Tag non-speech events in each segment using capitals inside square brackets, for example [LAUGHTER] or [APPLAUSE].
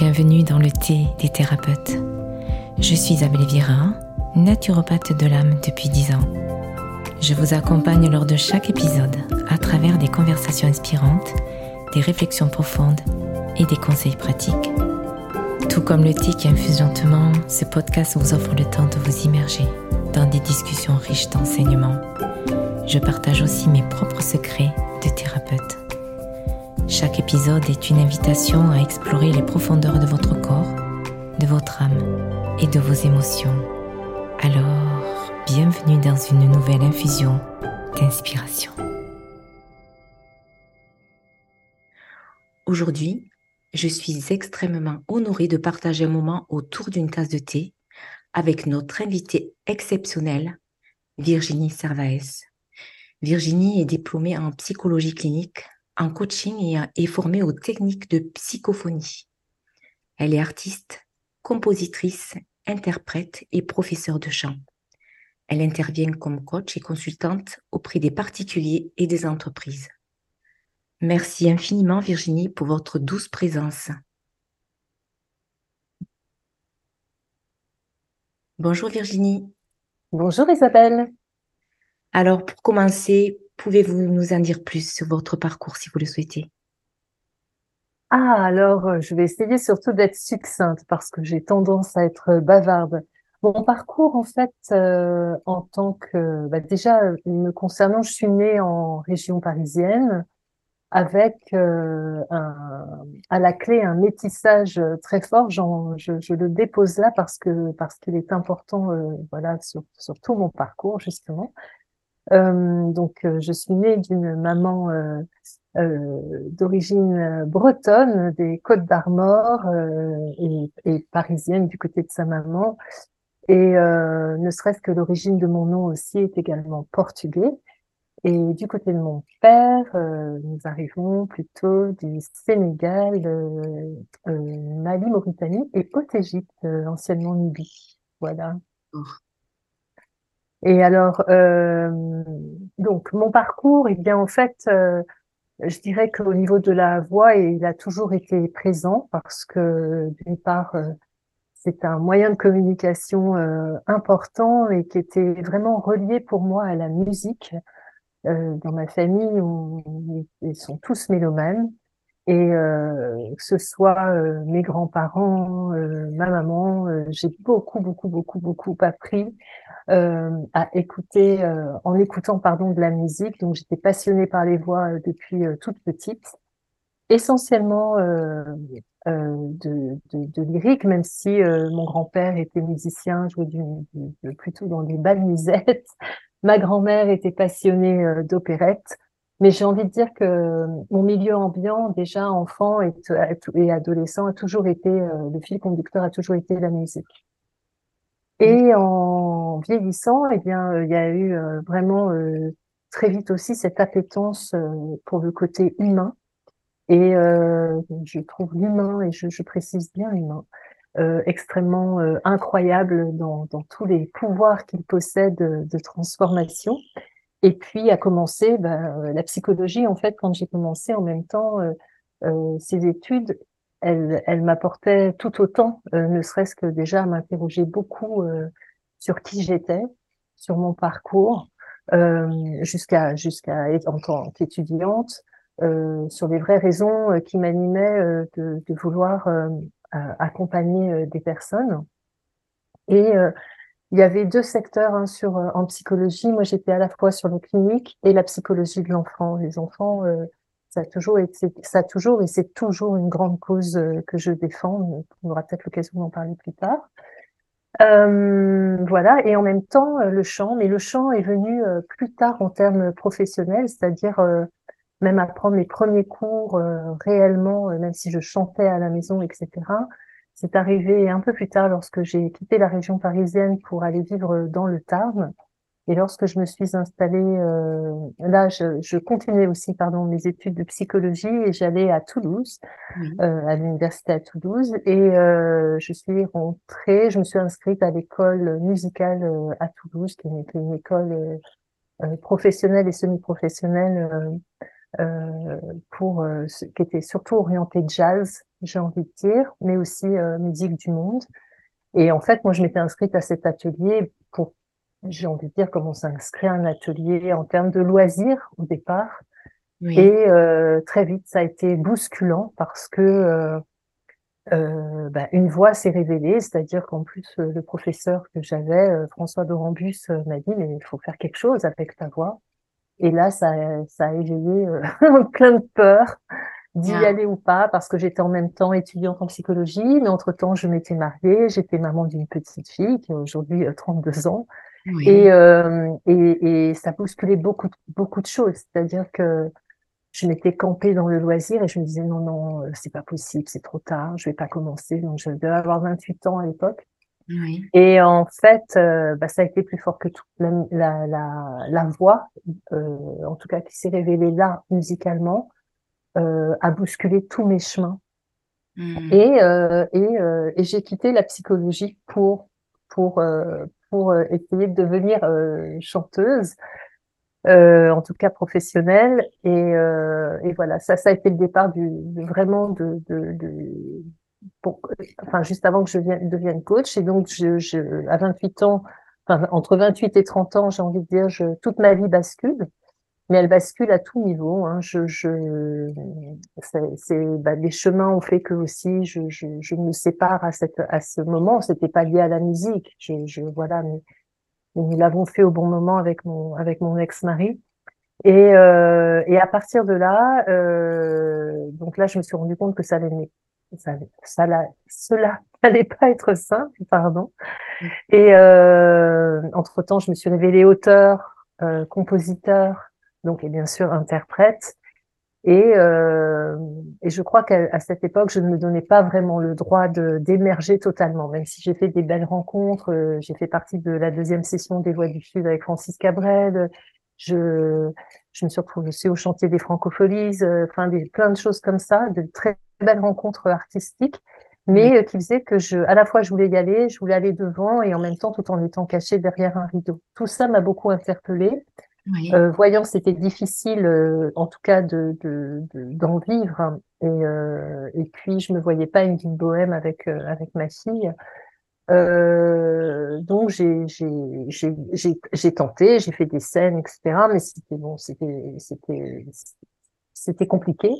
Bienvenue dans le thé des thérapeutes. Je suis Isabelle Vira, naturopathe de l'âme depuis 10 ans. Je vous accompagne lors de chaque épisode à travers des conversations inspirantes, des réflexions profondes et des conseils pratiques. Tout comme le thé qui infuse lentement, ce podcast vous offre le temps de vous immerger dans des discussions riches d'enseignements. Je partage aussi mes propres secrets de thérapeute. Chaque épisode est une invitation à explorer les profondeurs de votre corps, de votre âme et de vos émotions. Alors, bienvenue dans une nouvelle infusion d'inspiration. Aujourd'hui, je suis extrêmement honorée de partager un moment autour d'une tasse de thé avec notre invitée exceptionnelle, Virginie Servaes. Virginie est diplômée en psychologie clinique en coaching et est formée aux techniques de psychophonie. Elle est artiste, compositrice, interprète et professeure de chant. Elle intervient comme coach et consultante auprès des particuliers et des entreprises. Merci infiniment Virginie pour votre douce présence. Bonjour Virginie. Bonjour Isabelle. Alors pour commencer, Pouvez-vous nous en dire plus sur votre parcours si vous le souhaitez? Ah, alors euh, je vais essayer surtout d'être succincte parce que j'ai tendance à être bavarde. Mon parcours, en fait, euh, en tant que... Bah, déjà, me concernant, je suis née en région parisienne avec euh, à la clé un métissage très fort. Je, le dépose là parce que parce qu'il est important, voilà, sur tout mon parcours justement. Euh, donc, euh, je suis née d'une maman euh, d'origine bretonne des Côtes d'Armor et, parisienne du côté de sa maman. Et ne serait-ce que l'origine de mon nom aussi est également portugais. Et du côté de mon père, nous arrivons plutôt du Sénégal, Mali, Mauritanie et Haute-Égypte, anciennement Nubie. Voilà. Et alors, euh, donc mon parcours, eh bien en fait, euh, je dirais qu'au niveau de la voix, il a toujours été présent parce que d'une part, euh, c'est un moyen de communication euh, important et qui était vraiment relié pour moi à la musique. dans ma famille, ils sont tous mélomanes. Et euh, que ce soit euh, mes grands-parents, euh, ma maman, j'ai beaucoup, beaucoup, beaucoup, beaucoup appris à écouter, en écoutant pardon de la musique. Donc j'étais passionnée par les voix depuis toute petite, essentiellement de, de, de, lyrique, même si mon grand-père était musicien, jouait du, plutôt dans des bals musettes. [LAUGHS] Ma grand-mère était passionnée d'opérette. Mais j'ai envie de dire que mon milieu ambiant, déjà enfant et, et adolescent, a toujours été, euh, le fil conducteur a toujours été la musique. Et en vieillissant, eh bien, il y a eu euh, vraiment euh, très vite aussi cette appétence pour le côté humain. Et je trouve l'humain, et je, je, précise bien l'humain, extrêmement incroyable dans, dans, tous les pouvoirs qu'il possède de transformation. Et puis a commencé ben, la psychologie. En fait, quand j'ai commencé en même temps euh, euh, ces études, elle, elle m'apportait tout autant, euh, ne serait-ce que déjà m'interroger beaucoup sur qui j'étais, sur mon parcours, jusqu'à jusqu'à en tant qu'étudiante, sur les vraies raisons qui m'animaient de, de, vouloir accompagner des personnes. Et il y avait deux secteurs hein, sur euh, en psychologie. Moi, j'étais à la fois sur le clinique et la psychologie de l'enfant. Les enfants, euh, ça a toujours été, ça a toujours et c'est toujours une grande cause euh, que je défends. On aura peut-être l'occasion d'en parler plus tard. voilà. Et en même temps, le chant. Mais le chant est venu plus tard en termes professionnels, c'est-à-dire même apprendre les premiers cours réellement, même si je chantais à la maison, etc. C'est arrivé un peu plus tard lorsque j'ai quitté la région parisienne pour aller vivre dans le Tarn. Et lorsque je me suis installée, euh, là, je, je, continuais aussi, pardon, mes études de psychologie et j'allais à Toulouse, euh, à l'université à Toulouse. Et euh, je suis rentrée, je me suis inscrite à l'école musicale euh, à Toulouse, qui est une, école euh, professionnelle et semi-professionnelle pour qui était surtout orientée jazz j'ai envie de dire, mais aussi musique du monde. Et en fait, moi, je m'étais inscrite à cet atelier pour, j'ai envie de dire, comment s'inscrit à un atelier en termes de loisirs au départ. Et très vite, ça a été bousculant parce que euh, bah, une voix s'est révélée, c'est-à-dire qu'en plus euh, le professeur que j'avais, euh, François Dorambus, m'a dit mais il faut faire quelque chose avec ta voix. Et là, ça, ça a éveillé [LAUGHS] plein de peur d'y aller ou pas, parce que j'étais en même temps étudiante en psychologie, mais entre-temps, je m'étais mariée, j'étais maman d'une petite fille qui a aujourd'hui 32 ans. Et, et, et, ça bousculait beaucoup, beaucoup de choses. C'est-à-dire que je m'étais campée dans le loisir et je me disais non, non, euh, c'est pas possible, c'est trop tard, je vais pas commencer. Donc, je devais avoir 28 ans à l'époque. Et en fait, euh, bah, ça a été plus fort que tout. La, la, la, la voix, euh, en tout cas qui s'est révélée là musicalement, euh, a bousculé tous mes chemins. Mmh. Et, euh, et, et j'ai quitté la psychologie pour pour pour essayer de devenir chanteuse euh, en tout cas professionnel Et, euh, et, voilà, ça, ça a été le départ du, vraiment de, de, de pour, enfin juste avant que je vienne, devienne coach. Et donc, je, je, à 28 ans, enfin, entre 28 et 30 ans, j'ai envie de dire, je, toute ma vie bascule. Mais elle bascule à tout niveau. Hein. Je, je, c'est, bah, les chemins ont fait que aussi je, je, je me sépare à cette, à ce moment. C'était pas lié à la musique. Je, je voilà, mais nous l'avons fait au bon moment avec mon avec mon ex-mari. Et, euh, et à partir de là, euh, donc là, je me suis rendu compte que ça allait, ça, ça, cela [LAUGHS] n'allait pas être simple, pardon. Mm. Et euh, entre temps, je me suis révélée auteur, euh, compositeur, donc et bien sûr interprète. Et, euh, et je crois qu'à cette époque, je ne me donnais pas vraiment le droit d'émerger totalement, même si j'ai fait des belles rencontres. Euh, j'ai fait partie de la deuxième session des Voix du Sud avec Francis Cabrel. Je, je me suis retrouvée aussi au chantier des Francopholies, euh, enfin des plein de choses comme ça, de très belles rencontres artistiques, mais qui faisaient que je, à la fois, je voulais y aller, je voulais aller devant, et en même temps, tout en étant cachée derrière un rideau. Tout ça m'a beaucoup interpellée. Euh, voyant c'était difficile, euh, en tout cas, de, d'en vivre. Hein. Et, euh, et puis, je me voyais pas une vie bohème avec, avec ma fille. donc, j'ai, tenté, j'ai fait des scènes, etc. Mais c'était bon, c'était, c'était, c'était compliqué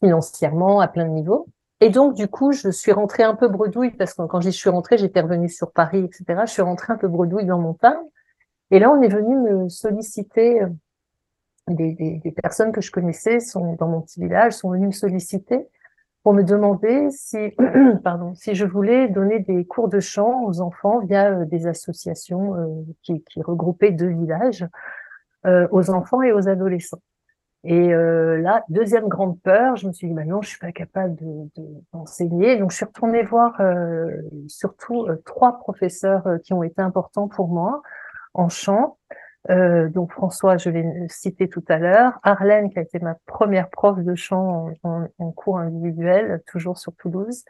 financièrement à plein de niveaux. Et donc, du coup, je suis rentrée un peu bredouille parce que quand j'y suis rentrée, j'étais revenue sur Paris, etc. Je suis rentrée un peu bredouille dans mon pain. Et là, on est venu me solliciter, euh, des, des, des, personnes que je connaissais sont dans mon petit village, sont venues me solliciter pour me demander si, [CLEARS THROAT] pardon, si je voulais donner des cours de chant aux enfants via euh, des associations euh, qui, qui, regroupaient deux villages, euh, aux enfants et aux adolescents. Et euh, là, deuxième grande peur, je me suis dit, bah non, je suis pas capable d'enseigner. De, Donc, je suis retournée voir surtout trois professeurs qui ont été importants pour moi en chant. Euh, donc François, je l'ai cité tout à l'heure, Arlène qui a été ma première prof de chant en, cours individuel, toujours sur Toulouse,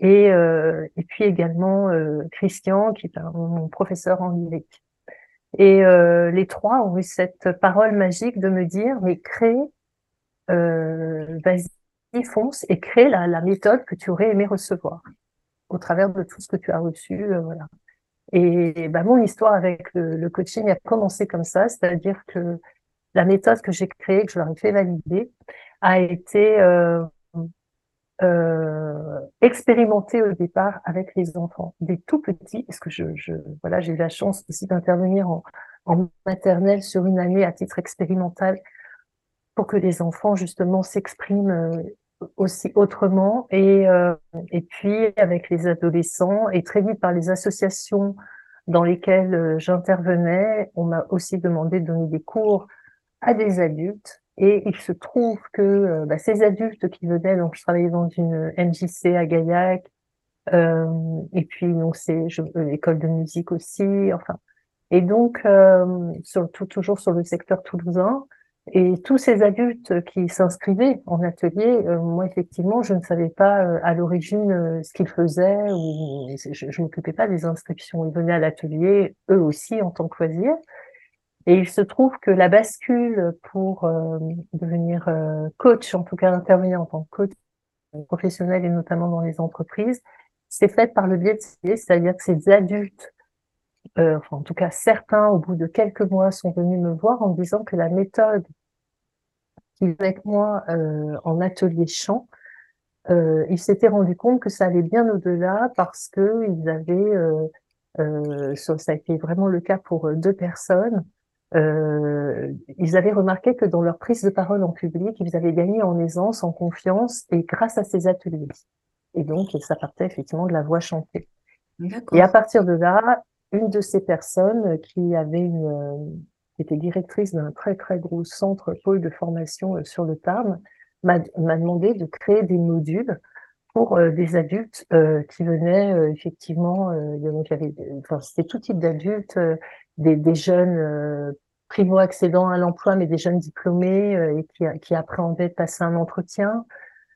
et, euh, puis également euh, Christian qui est mon professeur en lyrique. Et euh, les trois ont eu cette parole magique de me dire mais crée, vas-y fonce et crée la, la méthode que tu aurais aimé recevoir au travers de tout ce que tu as reçu, voilà. Et bah, mon histoire avec le, coaching a commencé comme ça, c'est-à-dire que la méthode que j'ai créée, que je leur ai fait valider, a été euh, euh, expérimentée au départ avec les enfants, des tout petits, parce que je, je voilà, j'ai eu la chance aussi d'intervenir en, maternelle sur une année à titre expérimental pour que les enfants justement s'expriment euh, aussi autrement. Et, euh, et puis avec les adolescents et très vite par les associations dans lesquelles euh, j'intervenais, on m'a aussi demandé de donner des cours à des adultes. Et il se trouve que euh, bah, ces adultes qui venaient, donc je travaillais dans une MJC à Gaillac euh, et puis donc c'est l'école de musique aussi, enfin. Et donc surtout toujours sur le secteur toulousain et tous ces adultes qui s'inscrivaient en atelier, euh, moi effectivement, je ne savais pas euh, à l'origine euh, ce qu'ils faisaient ou je, je m'occupais pas des inscriptions. Ils venaient à l'atelier eux aussi en tant que loisir. Et il se trouve que la bascule pour devenir coach, en tout cas intervenir en tant que coach, professionnels et notamment dans les entreprises, c'est fait par le biais de c'est-à-dire que ces adultes, euh, enfin, en tout cas certains, au bout de quelques mois, sont venus me voir en disant que la méthode avec moi euh, en atelier chant, euh, ils s'étaient rendus compte que ça allait bien au-delà parce que ils avaient, euh, euh, ça a été vraiment le cas pour deux personnes, euh, ils avaient remarqué que dans leur prise de parole en public, ils avaient gagné en aisance, en confiance, et grâce à ces ateliers. Et donc, ça partait effectivement de la voix chantée. Et à partir de là, une de ces personnes qui avait une, qui était directrice d'un très très gros centre pôle de formation euh, sur le Tarn, m'a demandé de créer des modules pour euh, des adultes euh, qui venaient effectivement, avait, enfin, c'était tout type d'adultes, des, jeunes primo-accédants à l'emploi, mais des jeunes diplômés et qui, qui appréhendaient de passer un entretien,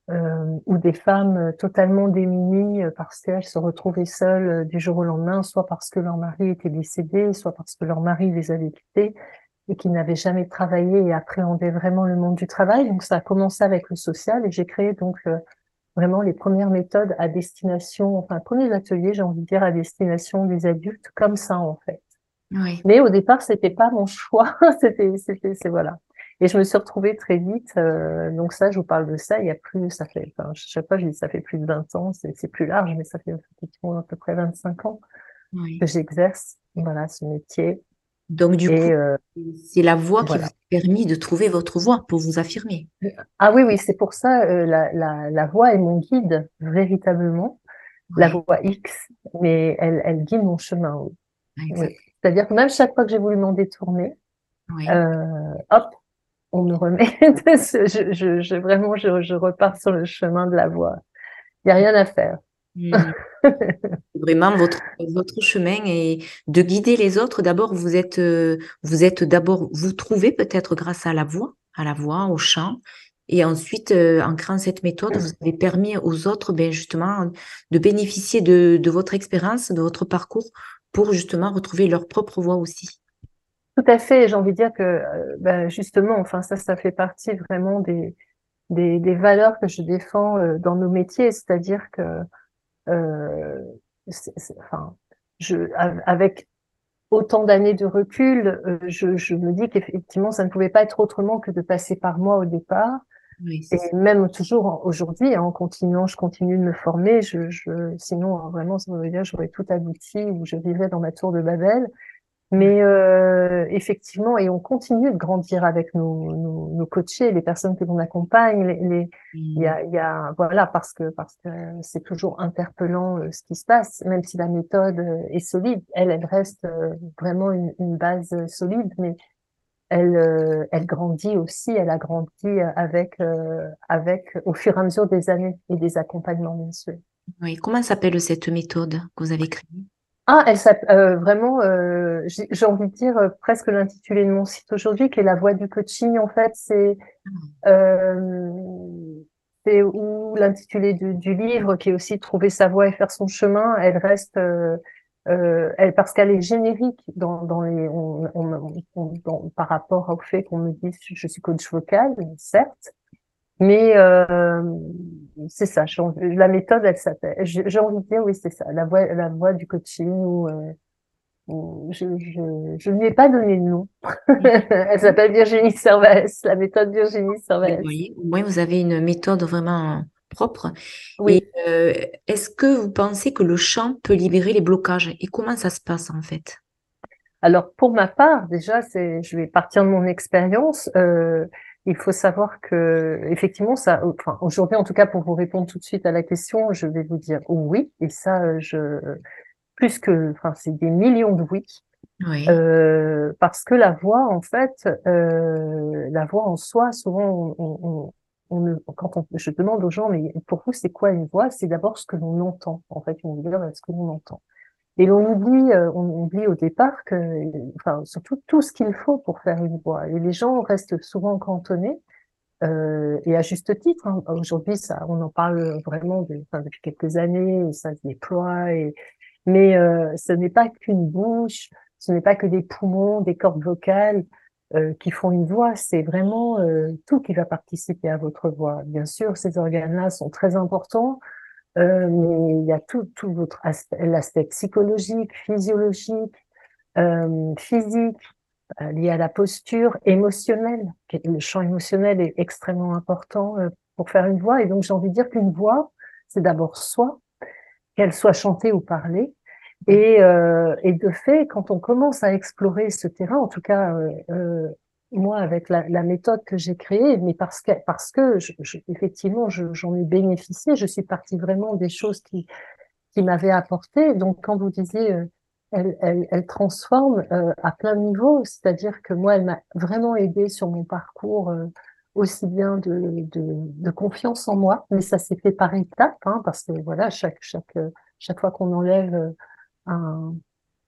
ou des femmes totalement démunies parce qu'elles se retrouvaient seules du jour au lendemain, soit parce que leur mari était décédé, soit parce que leur mari les avait quittés et qui n'avaient jamais travaillé et appréhendaient vraiment le monde du travail. Donc ça a commencé avec le social et j'ai créé donc vraiment les premières méthodes à destination, enfin, premiers ateliers, j'ai envie de dire, à destination des adultes, comme ça, en fait. Oui. Mais au départ, c'était pas mon choix, [LAUGHS] c'était, c'était, c'est voilà. Et je me suis retrouvée très vite, euh, donc ça, je vous parle de ça, il y a plus, ça fait, enfin, je sais pas, je dis ça fait plus de 20 ans, c'est, plus large, mais ça fait effectivement à peu près 25 ans oui. que j'exerce, voilà, ce métier. Donc, du coup, euh, c'est la voix qui vous a permis de trouver votre voix pour vous affirmer. Ah oui, oui, c'est pour ça, euh, la, la, la, voix est mon guide, véritablement. La voix X, mais elle, elle guide mon chemin. Oui. C'est-à-dire que même chaque fois que j'ai voulu m'en détourner, euh, hop, on me remet. [LAUGHS] je, je, je, vraiment, je, je repars sur le chemin de la voix. Il n'y a rien à faire. Hmm. [LAUGHS] Vraiment, votre, votre chemin est de guider les autres. D'abord, vous êtes, euh, vous êtes d'abord, vous trouvez peut-être grâce à la voix, à la voix, au chant. Et ensuite, euh, en créant cette méthode, vous avez permis aux autres, ben, justement, de bénéficier de, de votre expérience, de votre parcours, pour justement retrouver leur propre voix aussi. Tout à fait. J'ai envie de dire que, euh, ben, justement, enfin, ça, ça fait partie vraiment des, des, des valeurs que je défends dans nos métiers, c'est-à-dire que euh, enfin, je, avec autant d'années de recul, euh, je, je, me dis qu'effectivement, ça ne pouvait pas être autrement que de passer par moi au départ. Oui, et même toujours aujourd'hui, hein, en continuant, je continue de me former. Je, je, sinon, vraiment, ça veut dire j'aurais tout abouti ou je vivrais dans ma tour de Babel. Mais euh, effectivement, et on continue de grandir avec nos, nos, nos coachés, les personnes que l'on accompagne. Les, les, il y a, il y a, voilà, parce que parce que c'est toujours interpellant euh, ce qui se passe, même si la méthode euh, est solide, elle, elle reste euh, vraiment une, une base solide, mais elle, elle grandit aussi. Elle a grandi avec avec au fur et à mesure des années et des accompagnements bien sûr. Oui, comment s'appelle cette méthode que vous avez créée? Ah, elle s'appelle euh, vraiment, euh, j'ai envie de dire euh, presque l'intitulé de mon site aujourd'hui, qui est la voix du coaching. En fait, c'est euh, c'est ou l'intitulé du, du, livre, qui est aussi trouver sa voix et faire son chemin. Elle reste, euh, elle parce qu'elle est générique dans, dans les, on, on, on, par rapport au fait qu'on me dise je suis coach vocal, certes, mais euh, c'est ça, la méthode, elle s'appelle, j'ai envie de dire, oui, c'est ça, la voie, la voie du coaching où, euh, je, je, je ne lui ai pas donné de nom. [LAUGHS] elle s'appelle Virginie Servais, la méthode Virginie Servais. Oui, au moins vous avez une méthode vraiment propre. Oui. Euh, Est-ce que vous pensez que le chant peut libérer les blocages? Et comment ça se passe en fait? Alors pour ma part, déjà, je vais partir de mon expérience. Euh, il faut savoir que effectivement ça enfin aujourd'hui en tout cas pour vous répondre tout de suite à la question je vais vous dire oui. Et ça je plus que enfin c'est des millions de oui, oui. Euh, parce que la voix en fait euh, la voix en soi souvent on, on, on, quand on, je demande aux gens mais pour vous c'est quoi une voix? C'est d'abord ce que l'on entend en fait on veut dire ce que l'on entend et l'on oublie, euh, on oublie au départ que, enfin, surtout tout ce qu'il faut pour faire une voix. Et les gens restent souvent cantonnés, euh, et à juste titre. Hein. Aujourd'hui, ça, on en parle vraiment de, enfin, depuis quelques années, ça se déploie. Et, mais euh, ce n'est pas qu'une bouche, ce n'est pas que des poumons, des cordes vocales. euh, qui font une voix, c'est vraiment euh, tout qui va participer à votre voix. Bien sûr, ces organes-là sont très importants, euh, mais il y a tout, tout votre aspect, l'aspect psychologique, physiologique, physique, lié à la posture, émotionnelle. Le champ émotionnel est extrêmement important pour faire une voix. Et donc, j'ai envie de dire qu'une voix, c'est d'abord soi, qu'elle soit chantée ou parlée, et, euh, et, de fait, quand on commence à explorer ce terrain, en tout cas euh, euh moi avec la, méthode que j'ai créée, mais parce que parce que effectivement j'en ai bénéficié, je suis partie vraiment des choses qui qui m'avaient apporté. Donc quand vous disiez euh, elle, elle, transforme euh, à plein de niveaux, c'est-à-dire que moi elle m'a vraiment aidé sur mon parcours aussi bien de, de, de, confiance en moi, mais ça s'est fait par étapes, hein, parce que voilà chaque chaque chaque fois qu'on enlève un,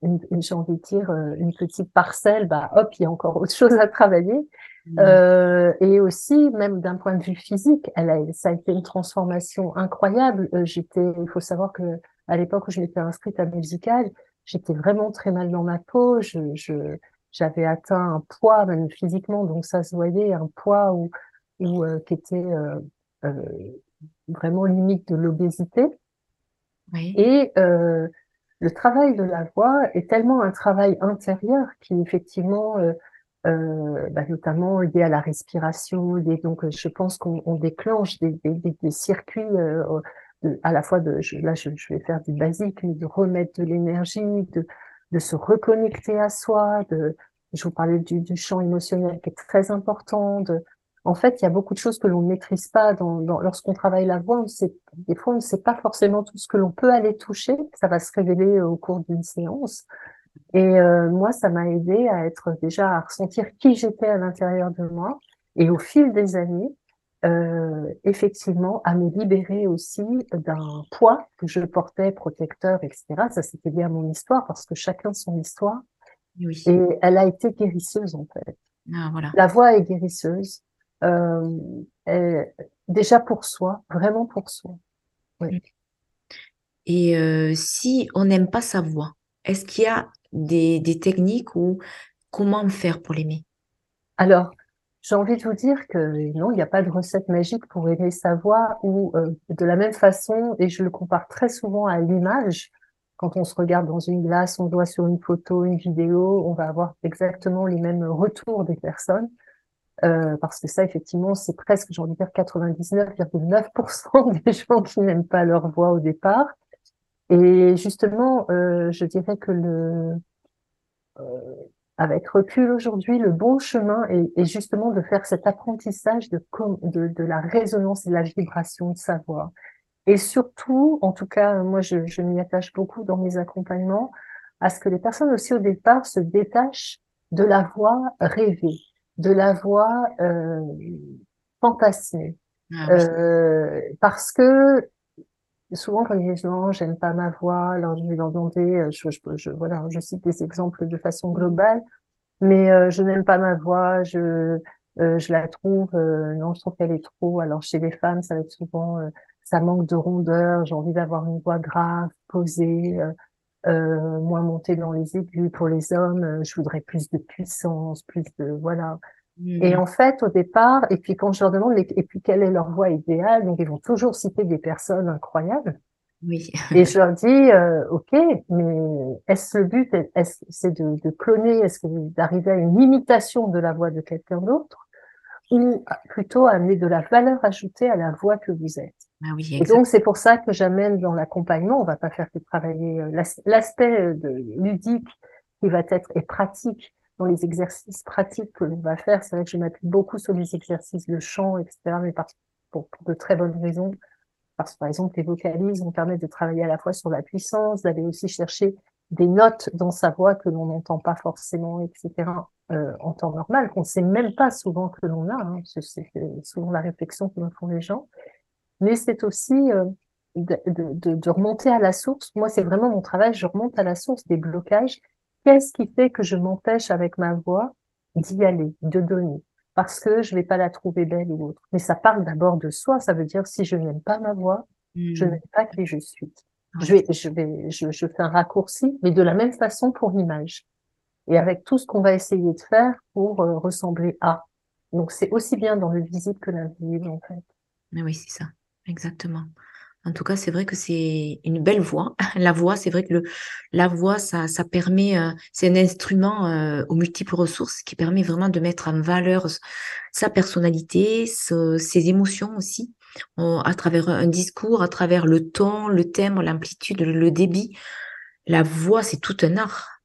une, j'ai envie de dire, euh, une petite parcelle, bah hop, il y a encore autre chose à travailler. Mmh. Euh, et aussi, même d'un point de vue physique, elle a, ça a été une transformation incroyable. Euh, j'étais, il faut savoir que à l'époque où je m'étais inscrite à Musical, j'étais vraiment très mal dans ma peau. Je, je, j'avais atteint un poids même physiquement, donc ça se voyait, un poids où, où euh, qui était vraiment limite de l'obésité. Oui. Et le travail de la voix est tellement un travail intérieur qui effectivement, euh, euh, bah, notamment lié à la respiration, lié, donc je pense qu'on déclenche des, circuits euh, à la fois de, là je, je, vais faire du basique, de remettre de l'énergie, de, se reconnecter à soi, de, je vous parlais du, du champ émotionnel qui est très important, en fait, il y a beaucoup de choses que l'on ne maîtrise pas dans, lorsqu'on travaille la voix. On sait, des fois, on ne sait pas forcément tout ce que l'on peut aller toucher. Ça va se révéler au cours d'une séance. Et euh, moi, ça m'a aidé à être déjà à ressentir qui j'étais à l'intérieur de moi. Et au fil des années, euh, effectivement, à me libérer aussi d'un poids que je portais, protecteur, etc. Ça, c'était bien mon histoire parce que chacun son histoire. Oui. Et elle a été guérisseuse, en fait. Ah, voilà. La voix est guérisseuse euh, déjà pour soi, vraiment pour soi. Oui. Et euh, si on n'aime pas sa voix, est-ce qu'il y a des, des, techniques ou comment faire pour l'aimer? Alors, j'ai envie de vous dire que non, il n'y a pas de recette magique pour aimer sa voix ou euh, de la même façon, et je le compare très souvent à l'image. Quand on se regarde dans une glace, on voit sur une photo, une vidéo, on va avoir exactement les mêmes retours des personnes. Euh, parce que ça, effectivement, c'est presque, j'ai envie de dire, 99,9% [LAUGHS] des gens qui n'aiment pas leur voix au départ. Et justement, euh, je dirais que le, euh, avec recul aujourd'hui, le bon chemin est, est, justement de faire cet apprentissage de, de, de, la résonance et de la vibration de sa voix. Et surtout, en tout cas, moi, je, je m'y attache beaucoup dans mes accompagnements, à ce que les personnes aussi au départ se détachent de la voix rêvée de la voix euh, fantasmée. Ah euh, parce que souvent quand les gens j'aime pas ma voix, alors je vais leur demander, euh, je, je, je, voilà, je cite des exemples de façon globale, mais euh, je n'aime pas ma voix, je euh, je la trouve, non, je trouve qu'elle est trop. Alors chez les femmes, ça va être souvent, ça manque de rondeur, j'ai envie d'avoir une voix grave, posée, euh, moins monter dans les aigus pour les hommes, euh, je voudrais plus de puissance, plus de voilà. Et mmh. en fait, au départ, et puis quand je leur demande, et puis quelle est leur voix idéale, donc ils vont toujours citer des personnes incroyables. Oui. et je [LAUGHS] leur dis, euh, ok, mais est-ce le but, est-ce c'est de, de, cloner, est-ce que d'arriver à une imitation de la voix de quelqu'un d'autre, ou plutôt amener de la valeur ajoutée à la voix que vous êtes? Ah oui, et donc c'est pour ça que j'amène dans l'accompagnement, on va pas faire que travailler euh, l'aspect euh, ludique qui va être et pratique dans les exercices pratiques que l'on va faire. C'est vrai que je m'appuie beaucoup sur les exercices de chant, etc., mais pour, pour de très bonnes raisons. Parce que par exemple, les vocalises vont permettre de travailler à la fois sur la puissance, d'aller aussi chercher des notes dans sa voix que l'on n'entend pas forcément, etc. Euh, en temps normal, qu'on ne sait même pas souvent que l'on a. Hein, c'est souvent la réflexion que me font les gens mais c'est aussi euh, de, de, de, remonter à la source. Moi, c'est vraiment mon travail, je remonte à la source des blocages. Qu'est-ce qui fait que je m'empêche avec ma voix d'y aller, de donner? Parce que je vais pas la trouver belle ou autre. Mais ça parle d'abord de soi. Ça veut dire si je n'aime pas ma voix, je hmm. n'aime pas qui je suis. Je vais, je vais, je, je fais un raccourci, mais de la même façon pour l'image. et avec tout ce qu'on va essayer de faire pour euh, ressembler à. Donc c'est aussi bien dans le visible que l'invisible en fait. Mais oui, c'est ça, exactement. En tout cas, c'est vrai que c'est une belle voix. [LAUGHS] La voix, c'est vrai que le, la voix, ça, ça permet, euh, c'est un instrument euh, aux multiples ressources qui permet vraiment de mettre en valeur sa personnalité, ses émotions aussi, à travers un discours, à travers le ton, le thème, l'amplitude, le débit. La voix, c'est tout un art.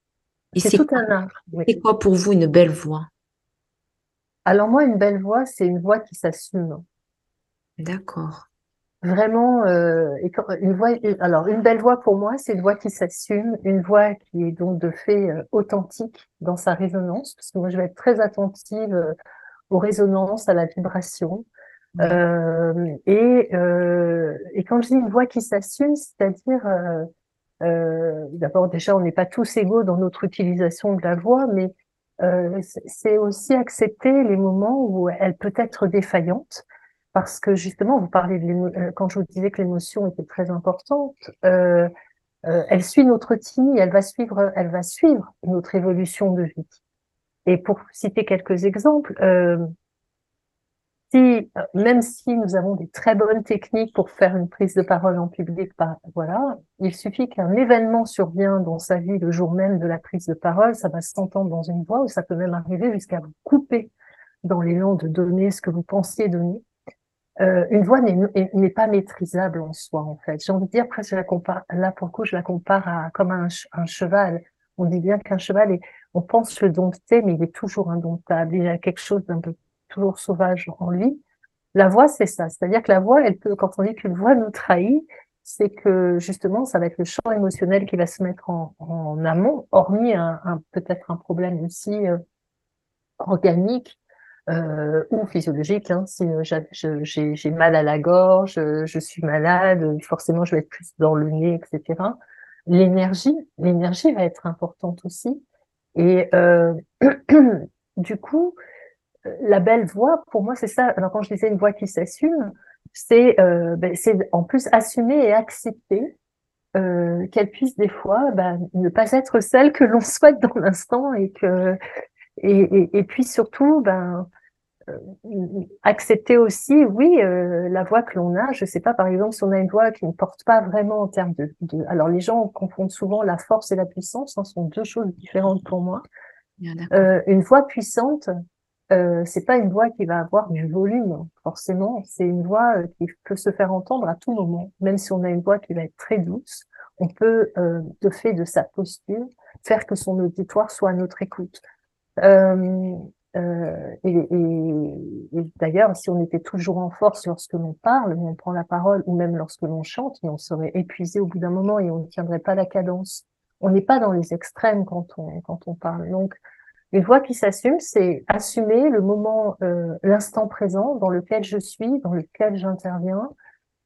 C'est tout un art. C'est quoi pour vous une belle voix? Alors moi, une belle voix, c'est une voix qui s'assume. D'accord. Vraiment, euh, une voix. Alors, une belle voix pour moi, c'est une voix qui s'assume, une voix qui est donc de fait euh, authentique dans sa résonance, parce que moi, je vais être très attentive euh, aux résonances, à la vibration. Euh, et, euh, et quand je dis une voix qui s'assume, c'est-à-dire euh, d'abord, déjà, on n'est pas tous égaux dans notre utilisation de la voix, mais euh, c'est aussi accepter les moments où elle peut être défaillante, parce que justement, vous parlez de euh, quand je vous disais que l'émotion était très importante, euh, euh, elle suit notre TINI, elle va suivre, elle va suivre notre évolution de vie. Et pour citer quelques exemples, euh, si, même si nous avons des très bonnes techniques pour faire une prise de parole en public, bah, voilà, il suffit qu'un événement survienne dans sa vie le jour même de la prise de parole, ça va s'entendre dans une voix ou ça peut même arriver jusqu'à vous couper dans l'élan de donner ce que vous pensiez donner. Euh, une voix n'est pas maîtrisable en soi, en fait. J'ai envie de dire, je la compare, là, pour le coup, je la compare à, comme un, un cheval. On dit bien qu'un cheval est, on pense le dompter, mais il est toujours indomptable. Il y a quelque chose d'un peu toujours sauvage en lui. La voix, c'est ça. C'est-à-dire que la voix, elle peut, quand on dit qu'une voix nous trahit, c'est que justement, ça va être le champ émotionnel qui va se mettre en, en amont, hormis un peut-être un problème aussi euh, organique euh, ou physiologique. Hein. Si euh, j'ai mal à la gorge, je suis malade, forcément, je vais être plus dans le nez, etc. L'énergie, l'énergie va être importante aussi. Et euh, [CLEARS THROAT] du coup, la belle voix, pour moi, c'est ça. Alors quand je disais une voix qui s'assume, c'est euh, ben, en plus assumer et accepter euh, qu'elle puisse des fois ben, ne pas être celle que l'on [LAUGHS] souhaite dans l'instant et que et, et, et, puis surtout ben euh, accepter aussi, oui, euh, la voix que l'on a. Je sais pas, par exemple, si on a une voix qui ne porte pas vraiment en termes de, de... alors les gens confondent souvent la force et la puissance, ce sont deux choses différentes pour moi. Euh, une voix puissante, euh, c'est pas une voix qui va avoir du volume, forcément. C'est une voix euh, qui peut se faire entendre à tout moment. Même si on a une voix qui va être très douce, on peut, euh, de fait de sa posture, faire que son auditoire soit à notre écoute. Euh, euh, et, d'ailleurs, si on était toujours en force lorsque l'on parle, on prend la parole, ou même lorsque l'on chante, on serait épuisé au bout d'un moment et on ne tiendrait pas la cadence. On n'est pas dans les extrêmes quand on quand on parle. Donc, une voix qui s'assume, c'est assumer le moment, euh, l'instant présent dans lequel je suis, dans lequel j'interviens,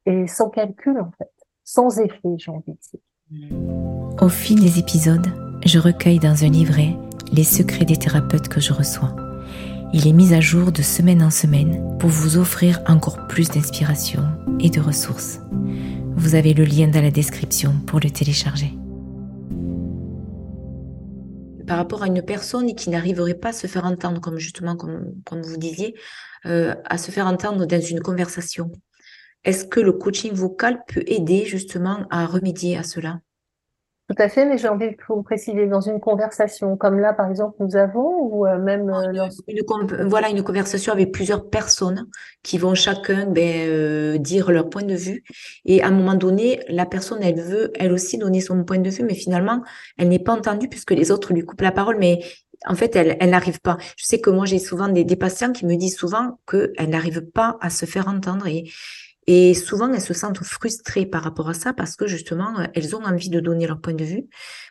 et sans calcul en fait, sans effet, j'ai envie de dire. Au fil des épisodes, je recueille dans un livret les secrets des thérapeutes que je reçois. Il est mis à jour de semaine en semaine pour vous offrir encore plus d'inspiration et de ressources. Vous avez le lien dans la description pour le télécharger par rapport à une personne qui n'arriverait pas à se faire entendre, comme justement, comme, vous disiez, euh, à se faire entendre dans une conversation. Est-ce que le coaching vocal peut aider justement à remédier à cela? Tout à fait, mais j'ai envie de vous préciser dans une conversation comme là, par exemple, nous avons, ou euh, même euh, une, voilà une conversation avec plusieurs personnes qui vont chacun ben, euh, dire leur point de vue, et à un moment donné, la personne, elle veut elle aussi donner son point de vue, mais finalement, elle n'est pas entendue puisque les autres lui coupent la parole, mais en fait, elle, elle n'arrive pas. Je sais que moi, j'ai souvent des, des patients qui me disent souvent qu'elle n'arrive pas à se faire entendre et et souvent, elles se sentent frustrées par rapport à ça parce que justement, elles ont envie de donner leur point de vue,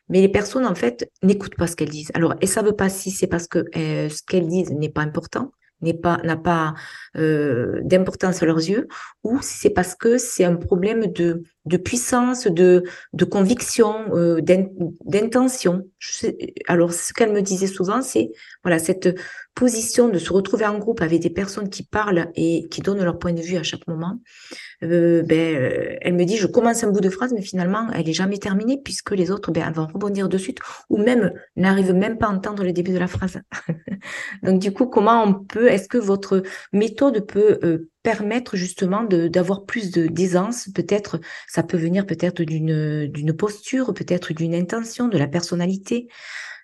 mais les personnes, en fait, n'écoutent pas ce qu'elles disent. Alors, elles savent pas si c'est parce que euh, ce qu'elles disent n'est pas important, n'est pas n'a pas euh, d'importance à leurs yeux, ou si c'est parce que c'est un problème de de puissance, de, de conviction, euh, d'intention. Alors, ce qu'elle me disait souvent, c'est voilà cette position de se retrouver en groupe avec des personnes qui parlent et qui donnent leur point de vue à chaque moment. Euh, ben, euh, elle me dit, je commence un bout de phrase, mais finalement, elle est jamais terminée puisque les autres ben, vont rebondir de suite ou même n'arrivent même pas à entendre le début de la phrase. [LAUGHS] Donc, du coup, comment on peut, est-ce que votre méthode peut euh, permettre justement d'avoir plus d'aisance? Peut-être, ça peut venir peut-être d'une posture, peut-être d'une intention, de la personnalité.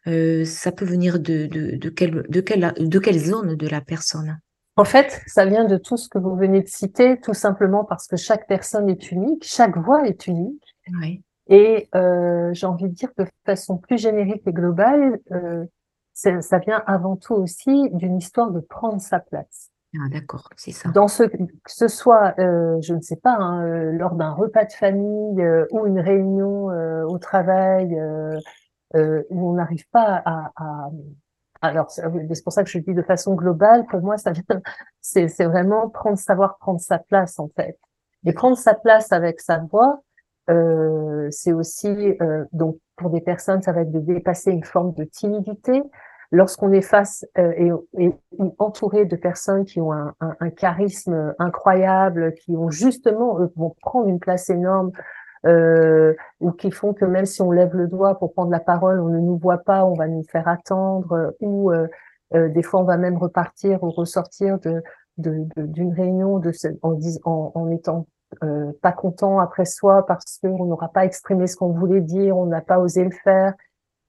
Ça peut venir de, de, de, quelle, de quelle zone de la personne? En fait, ça vient de tout ce que vous venez de citer, tout simplement parce que chaque personne est unique, chaque voix est unique. Oui. Et euh, j'ai envie de dire de façon plus générique et globale, euh, ça vient avant tout aussi d'une histoire de prendre sa place. Ah, d'accord, c'est ça. Dans ce que ce soit, euh, je ne sais pas, hein, euh, lors d'un repas de famille euh, ou une réunion au travail, euh, où on n'arrive pas à, à, alors c'est pour ça que je dis de façon globale. Pour moi, [LAUGHS] c'est vraiment prendre savoir prendre sa place en fait. Et prendre sa place avec sa voix, euh, c'est aussi euh, donc pour des personnes, ça va être de dépasser une forme de timidité. Lorsqu'on est face euh, et, et, entouré de personnes qui ont un, un, un, charisme incroyable, qui ont justement vont prendre une place énorme euh, ou qui font que même si on lève le doigt pour prendre la parole, on ne nous voit pas, on va nous faire attendre, euh, ou euh, euh, des fois on va même repartir ou ressortir de d'une réunion de en, en, en étant euh, pas content après soi parce qu'on n'aura pas exprimé ce qu'on voulait dire, on n'a pas osé le faire.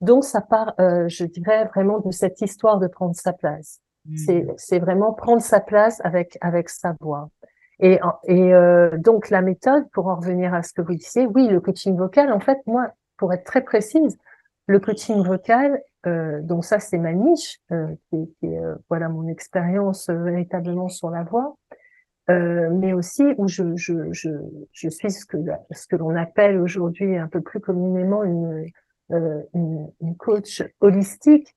Donc ça part, euh, je dirais vraiment de cette histoire de prendre sa place. C'est mmh. C'est vraiment prendre sa place avec avec sa voix. Et, euh, donc la méthode, pour en revenir à ce que vous disiez, oui, le coaching vocal, en fait, moi, pour être très précise, le coaching vocal, euh, donc ça c'est ma niche, euh, qui, qui euh, voilà mon expérience euh, véritablement sur la voix, mais aussi où je, je, je, je suis ce que ce que l'on appelle aujourd'hui un peu plus communément une, une, une coach holistique,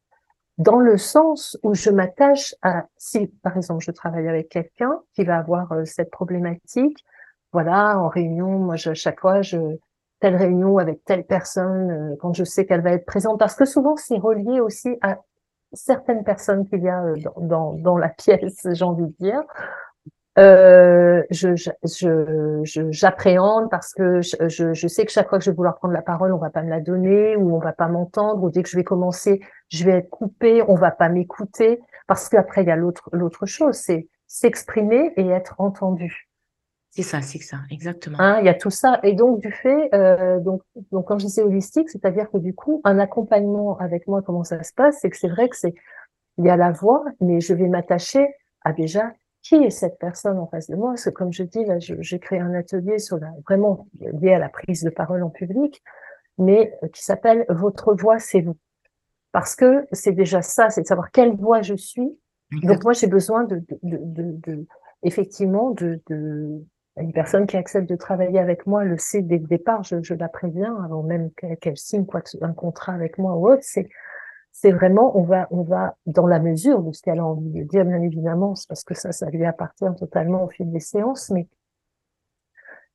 dans le sens où je m'attache à, si par exemple je travaille avec quelqu'un qui va avoir euh, cette problématique, voilà, en réunion, moi je, chaque fois je telle réunion avec telle personne, euh, quand je sais qu'elle va être présente, parce que souvent c'est relié aussi à certaines personnes qu'il y a euh, dans, dans, dans la pièce, [LAUGHS] j'ai envie de dire, euh, je, je, j'appréhende parce que je, je, sais que chaque fois que je vais vouloir prendre la parole, on va pas me la donner ou on va pas m'entendre ou dès que je vais commencer, je vais être coupé, on va pas m'écouter parce qu'après il y a l'autre l'autre chose, c'est s'exprimer et être entendu. C'est ça, c'est ça, exactement. Hein, il y a tout ça et donc du fait, euh, donc donc quand je disais holistique, c'est-à-dire que du coup un accompagnement avec moi, comment ça se passe, c'est que c'est vrai que c'est il y a la voix, mais je vais m'attacher à déjà qui est cette personne en face de moi? Parce que comme je dis, là, j'ai créé un atelier sur la, vraiment lié à la prise de parole en public, mais euh, qui s'appelle Votre voix, c'est vous. Parce que c'est déjà ça, c'est de savoir quelle voix je suis. Donc moi, j'ai besoin de, de, de, de, effectivement de, de une personne qui accepte de travailler avec moi le sait dès le départ, je, je la préviens avant même qu'elle signe quoi un contrat avec moi ou autre. C'est c'est vraiment, on va, on va, dans la mesure de ce qu'elle a envie de dire, bien évidemment, c'est parce que ça, ça lui appartient totalement au fil des séances, mais,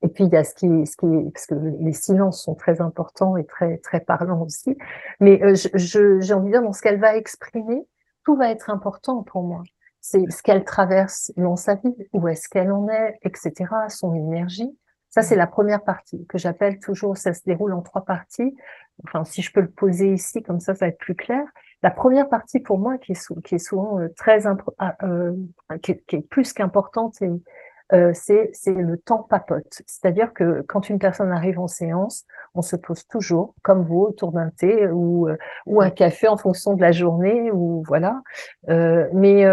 et puis il y a ce qui, ce qui, parce que les silences sont très importants et très, très parlants aussi, mais euh, je, j'ai envie de dire, dans ce qu'elle va exprimer, tout va être important pour moi. C'est ce qu'elle traverse dans sa vie, où est-ce qu'elle en est, etc., son énergie. Ça, c'est la première partie que j'appelle toujours, ça se déroule en trois parties enfin si je peux le poser ici, comme ça, ça va être plus clair. La première partie pour moi, qui est, qui est souvent euh, très ah, euh, qui, est, qui, est, plus qu'importante, euh, c'est le temps papote. C'est-à-dire que quand une personne arrive en séance, on se pose toujours, comme vous, autour d'un thé ou, euh, ou un café en fonction de la journée, ou voilà. Euh, mais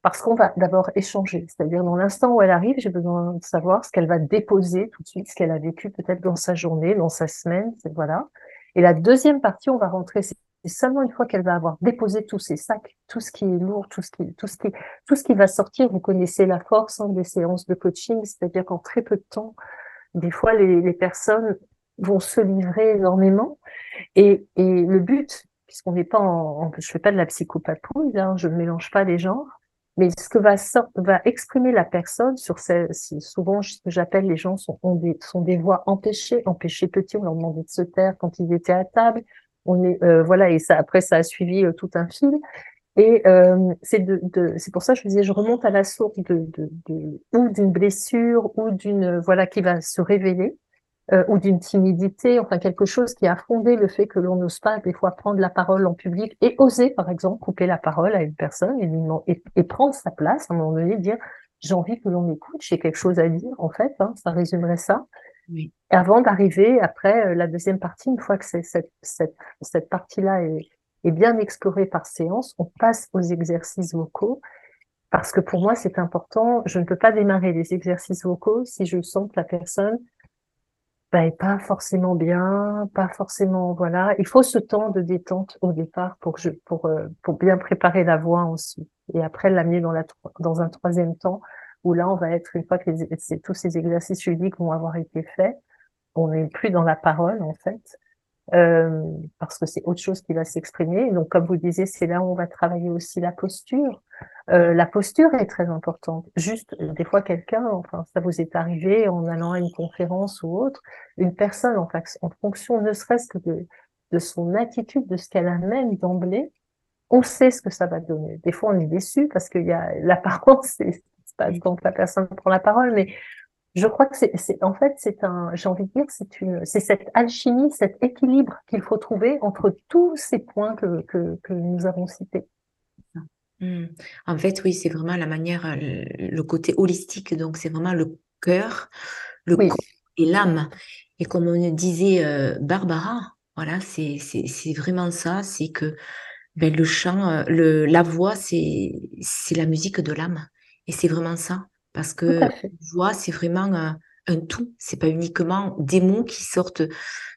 parce qu'on va d'abord échanger, c'est-à-dire dans l'instant où elle arrive, j'ai besoin de savoir ce qu'elle va déposer tout de suite, ce qu'elle a vécu peut-être dans sa journée, dans sa semaine, voilà. Et la deuxième partie, on va rentrer, c'est seulement une fois qu'elle va avoir déposé tous ses sacs, tout ce qui est lourd, tout ce qui, tout ce qui, tout ce qui va sortir. Vous connaissez la force hein, des séances de coaching, c'est-à-dire qu'en très peu de temps, des fois, les, les personnes vont se livrer énormément. Et, et le but, puisqu'on n'est pas en, je fais pas de la psychopatrouille, hein, je ne mélange pas les genres, Mais ce que va, va exprimer la personne sur ces, souvent ce que j'appelle les gens sont, des, sont des voix empêchées, empêchées petits, on leur demandait de se taire quand ils étaient à table. On est, euh, voilà, et ça, après, ça a suivi euh, tout un fil. Et euh, c'est de, de c'est pour ça que je disais, je remonte à la source de, de, de ou d'une blessure ou d'une voilà qui va se révéler euh, ou d'une timidité, enfin quelque chose qui a fondé le fait que l'on n'ose pas des fois prendre la parole en public et oser, par exemple, couper la parole à une personne et, et, et prendre sa place à un moment donné, dire j'ai envie que l'on m'écoute, j'ai quelque chose à dire, en fait, hein, ça résumerait ça. Oui. Avant d'arriver, après euh, la deuxième partie, une fois que cette, cette, cette partie-là est, est bien explorée par séance, on passe aux exercices vocaux. Parce que pour moi, c'est important. Je ne peux pas démarrer les exercices vocaux si je sens que la personne ben, pas forcément bien, pas forcément voilà. Il faut ce temps de détente au départ pour je, pour euh, pour bien préparer la voix ensuite et après l'amener dans la dans un troisième temps où là on va être une fois que tous ces exercices juridiques vont avoir été faits, on n'est plus dans la parole en fait. Euh, parce que c'est autre chose qui va s'exprimer. Donc, comme vous disiez, c'est là où on va travailler aussi la posture. Euh, la posture est très importante. Juste, des fois, quelqu'un, enfin, ça vous est arrivé en allant à une conférence ou autre, une personne, en, fait, en fonction ne serait-ce que de, de son attitude, de ce qu'elle amène d'emblée, on sait ce que ça va donner. Des fois, on est déçu parce qu'il y a [LAUGHS] l'apparence, c'est ce qui se passe quand la personne prend la parole, mais je crois que c'est, en fait, c'est un, j'ai envie de dire, c'est une, c'est cette alchimie, cet équilibre qu'il faut trouver entre tous ces points que, que, que nous avons cités. Mmh. En fait, oui, c'est vraiment la manière, le, côté holistique. Donc, c'est vraiment le cœur, le corps et l'âme. Et comme on disait euh, Barbara, voilà, c'est, vraiment ça. C'est que ben, le chant, le, la voix, c'est, la musique de l'âme. Et c'est vraiment ça. Parce que la voix, c'est vraiment un, un tout. C'est pas uniquement des mots qui sortent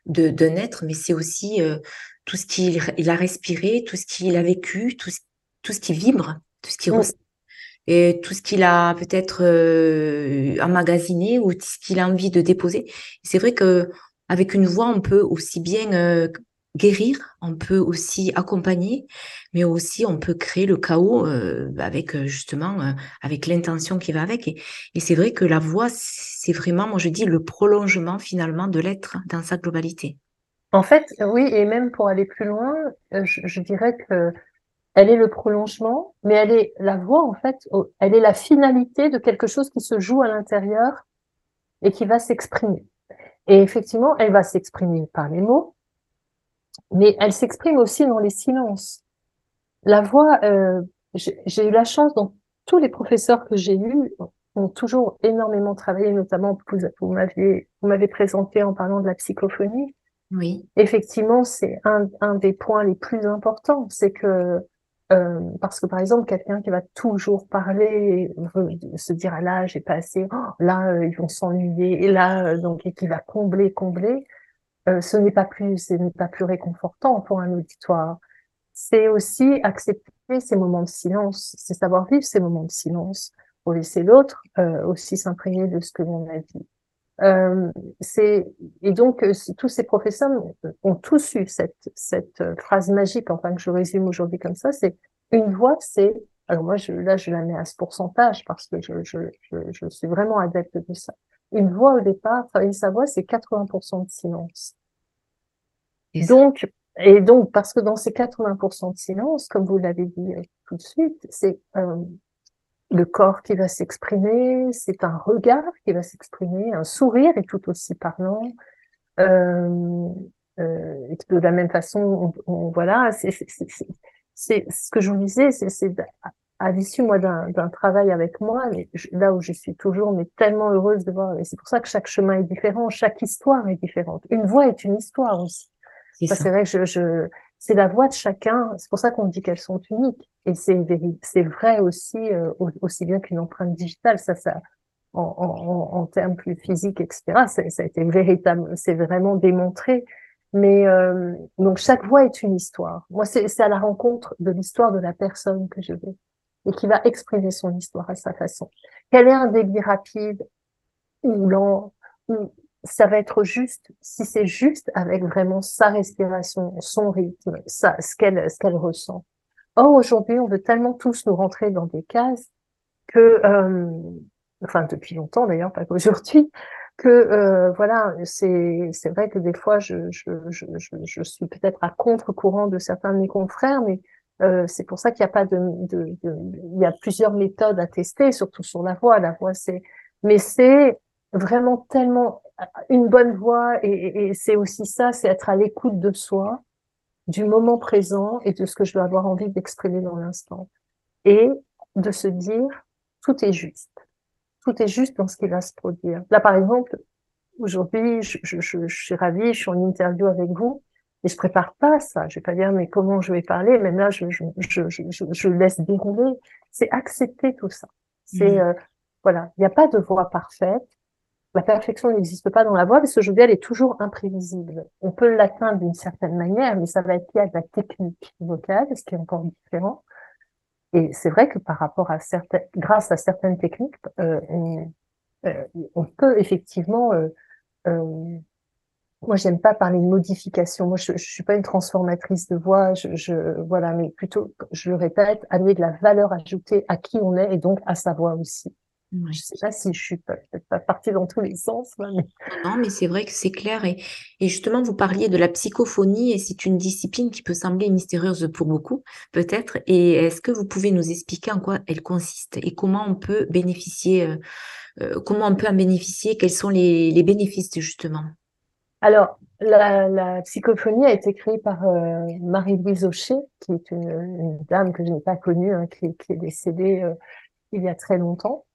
de, d'un être, mais c'est aussi tout ce qu'il il a respiré, tout ce qu'il a vécu, tout ce tout ce qui vibre, tout ce qui ressent, et tout ce qu'il a peut-être euh, emmagasiné ou ce qu'il a envie de déposer. C'est vrai que avec une voix, on peut aussi bien euh, guérir, on peut aussi accompagner, mais aussi on peut créer le chaos euh, avec justement avec l'intention qui va avec. Et, c'est vrai que la voix, c'est vraiment, moi je dis, le prolongement finalement de l'être dans sa globalité. En fait, oui, et même pour aller plus loin, je dirais que elle est le prolongement, mais elle est la voix en fait, elle est la finalité de quelque chose qui se joue à l'intérieur et qui va s'exprimer. Et effectivement, elle va s'exprimer par les mots, mais elle s'exprime aussi dans les silences. La voix, euh, j'ai eu la chance, donc tous les professeurs que j'ai eus ont toujours énormément travaillé, notamment vous, vous m'aviez vous m'avez présenté en parlant de la psychophonie. Oui. Effectivement, c'est un, un des points les plus importants, c'est que euh, parce que par exemple, quelqu'un qui va toujours parler, se dire ah là j'ai pas assez, oh, là euh, ils vont s'ennuyer, et là euh, donc et qui va combler, combler, ce n'est pas plus, ce n'est pas plus réconfortant pour un auditoire. C'est aussi accepter ces moments de silence, c'est savoir vivre ces moments de silence pour laisser l'autre aussi s'imprégner de ce que l'on a dit. Euh, c'est et donc euh, tous ces professeurs ont tous eu cette cette euh, phrase magique, enfin que je résume aujourd'hui comme ça, c'est une voix, c'est alors moi je, là je la mets à ce pourcentage parce que je, je, je, je suis vraiment adepte de ça. Une voix au départ, travailler sa voix, c'est 80% de silence. Et donc et donc parce que dans ces 80% de silence, comme vous l'avez dit tout de suite, c'est le corps qui va s'exprimer, c'est un regard qui va s'exprimer, un sourire est tout aussi parlant. Euh, euh, de la même façon, on, voilà, c'est ce que je vous disais, c'est à l'issue moi d'un travail avec moi, là où je suis toujours mais tellement heureuse de voir, et c'est pour ça que chaque chemin est différent, chaque histoire est différente. Une voix est une histoire aussi. C'est vrai que je, je c'est la voix de chacun. C'est pour ça qu'on dit qu'elles sont uniques. Et c'est vrai aussi euh, aussi bien qu'une empreinte digitale. Ça, ça en, en, en termes plus physiques, etc. Ça, ça a été véritable. C'est vraiment démontré. Mais euh, donc chaque voix est une histoire. Moi, c'est à la rencontre de l'histoire de la personne que je vais et qui va exprimer son histoire à sa façon. Quel est un débit rapide ou lent ou ça va être juste, si c'est juste avec vraiment sa respiration, son rythme, ça, ce qu'elle, ce qu'elle ressent. Or, aujourd'hui, on veut tellement tous nous rentrer dans des cases que, euh, enfin, depuis longtemps d'ailleurs, pas qu'aujourd'hui, que euh, voilà, c'est c'est vrai que des fois, je, je, je, je suis peut-être à contre-courant de certains de mes confrères, mais euh, c'est pour ça qu'il n'y a pas de, de, de, il y a plusieurs méthodes à tester, surtout sur la voix. La voix, c'est, mais c'est vraiment tellement une bonne voix et, et c'est aussi ça, c'est être à l'écoute de soi, du moment présent et de ce que je dois avoir envie d'exprimer dans l'instant. Et de se dire, tout est juste. Tout est juste dans ce qui va se produire. Là, par exemple, aujourd'hui, je, je, je, je, suis ravie, je suis en interview avec vous, et je prépare pas ça. Je vais pas dire, mais comment je vais parler, même là, je, je, je, je, je laisse dérouler. C'est accepter tout ça. C'est, mmh. euh, voilà, il n'y a pas de voix parfaite. La perfection n'existe pas dans la voix parce que aujourd'hui, elle est toujours imprévisible. On peut l'atteindre d'une certaine manière, mais ça va être lié à la technique vocale, ce qui est encore différent. Et c'est vrai que par rapport à certaines, grâce à certaines techniques, euh, on, euh, on, peut effectivement. Euh, euh moi, j'aime pas parler de modification. Moi, je, je suis pas une transformatrice de voix. Je, je, voilà, mais plutôt, je le répète, amener de la valeur ajoutée à qui on est et donc à sa voix aussi. Je sais pas si je suis peut-être pas partie dans tous les sens. mais... Non, mais c'est vrai que c'est clair. Et, et, justement, vous parliez de la psychophonie et c'est une discipline qui peut sembler mystérieuse pour beaucoup, peut-être. Et est-ce que vous pouvez nous expliquer en quoi elle consiste et comment on peut bénéficier, euh, euh comment on peut en bénéficier, quels sont les, les bénéfices justement? Alors, la, la, psychophonie a été créée par euh, Marie-Louise Aucher, qui est une, une, dame que je n'ai pas connue, hein, qui, qui, est décédée euh, il y a très longtemps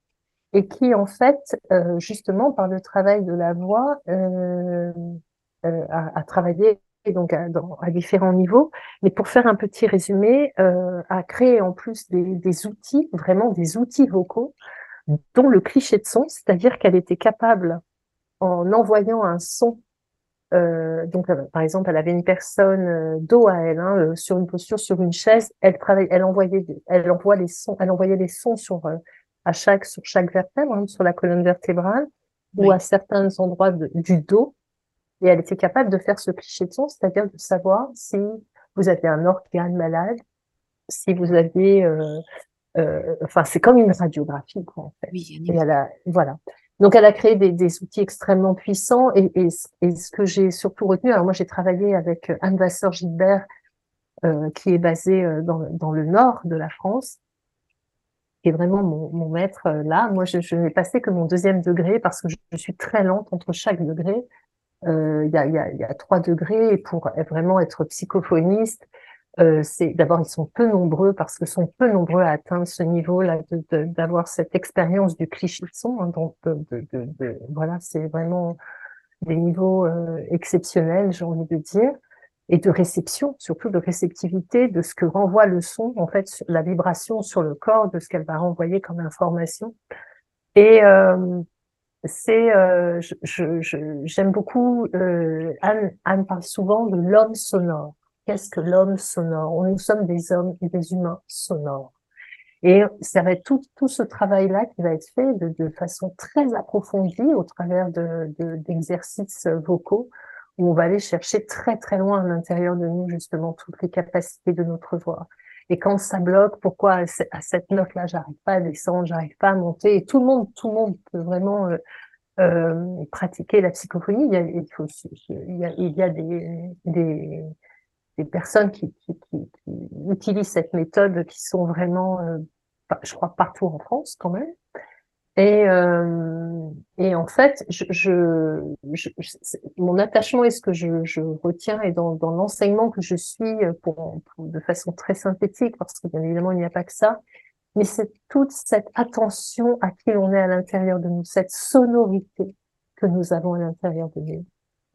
et qui en fait, euh, justement par le travail de la voix, euh, euh, a, travaillé donc à, dans, à, différents niveaux. Mais pour faire un petit résumé, euh, a créé en plus des, des, outils, vraiment des outils vocaux, dont le cliché de son, c'est-à-dire qu'elle était capable, en envoyant un son euh, donc, par exemple, elle avait une personne euh, dos à elle, hein, sur une posture, sur une chaise. Elle travaille, elle envoyait, elle envoie les sons, elle envoyait les sons sur à chaque, sur chaque vertèbre, hein, sur la colonne vertébrale, ou à certains endroits du dos. Et elle était capable de faire ce cliché de son, c'est-à-dire de savoir si vous avez un organe malade, si vous avez, euh, euh, enfin, c'est comme une radiographie, quoi, en fait. Oui, et elle a, voilà. Donc, elle a créé des, des outils extrêmement puissants. Et, et, et ce que j'ai surtout retenu, alors moi, j'ai travaillé avec Anne Vasseur-Gilbert, euh, qui est basée euh, dans, dans le nord de la France, qui est vraiment mon, mon maître euh, là. Moi, je, je n'ai passé que mon deuxième degré parce que je, suis très lente entre chaque degré. Euh, il y, a, y, a, y, a, trois degrés et pour vraiment être psychophoniste, euh, c'est d'abord ils sont peu nombreux parce que sont peu nombreux à atteindre ce niveau-là d'avoir cette expérience du cliché son. Hein, donc de, de, de, voilà, c'est vraiment des niveaux euh, exceptionnels, j'ai envie de dire et de réception, surtout de réceptivité de ce que renvoie le son, en fait, la vibration sur le corps, de ce qu'elle va renvoyer comme information. Et euh, c'est, euh, j'aime je, je, beaucoup, euh, Anne, Anne parle souvent de l'homme sonore. Qu'est-ce que l'homme sonore? Nous sommes des hommes et des humains sonores. Et ça va être tout, tout ce travail-là qui va être fait de, de, façon très approfondie au travers d'exercices de, vocaux où on va aller chercher très très loin à l'intérieur de nous justement toutes les capacités de notre voix. Et quand ça bloque, pourquoi à cette note-là, j'arrive pas à descendre, j'arrive pas à monter? Et tout le monde, tout le monde peut vraiment euh, euh, pratiquer la psychophonie. Il y a, des, personnes qui, utilisent cette méthode qui sont vraiment, euh, je crois, partout en France quand même. Et, euh, et en fait, je, je, je, mon attachement et ce que je, retiens est dans, dans l'enseignement que je suis pour, pour, de façon très synthétique, parce que bien évidemment, il n'y a pas que ça, mais c'est toute cette attention à qui l'on est à l'intérieur de nous, cette sonorité que nous avons à l'intérieur de nous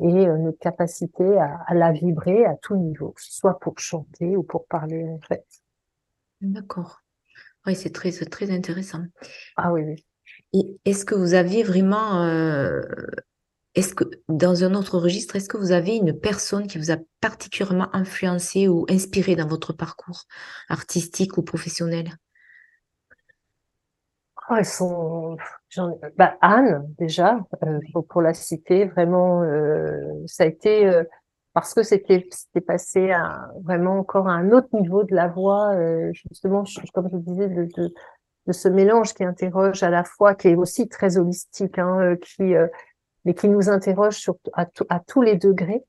et euh, notre capacité à, à, la vibrer à tout niveau, que ce soit pour chanter ou pour parler en fait. D'accord. Oui, c'est très, très intéressant. Ah oui, oui est-ce que vous avez vraiment, euh, est-ce que dans un autre registre, est-ce que vous avez une personne qui vous a particulièrement influencé ou inspiré dans votre parcours artistique ou professionnel? Sont... bah, Anne, déjà, euh, pour, la citer, vraiment, euh, ça a été... Parce que c'était c'était passé à vraiment encore à un autre niveau de la voix, justement, comme je disais, de, de, ce mélange qui interroge à la fois, qui est aussi très holistique, hein, euh, qui euh, mais qui nous interroge sur à, à tous les degrés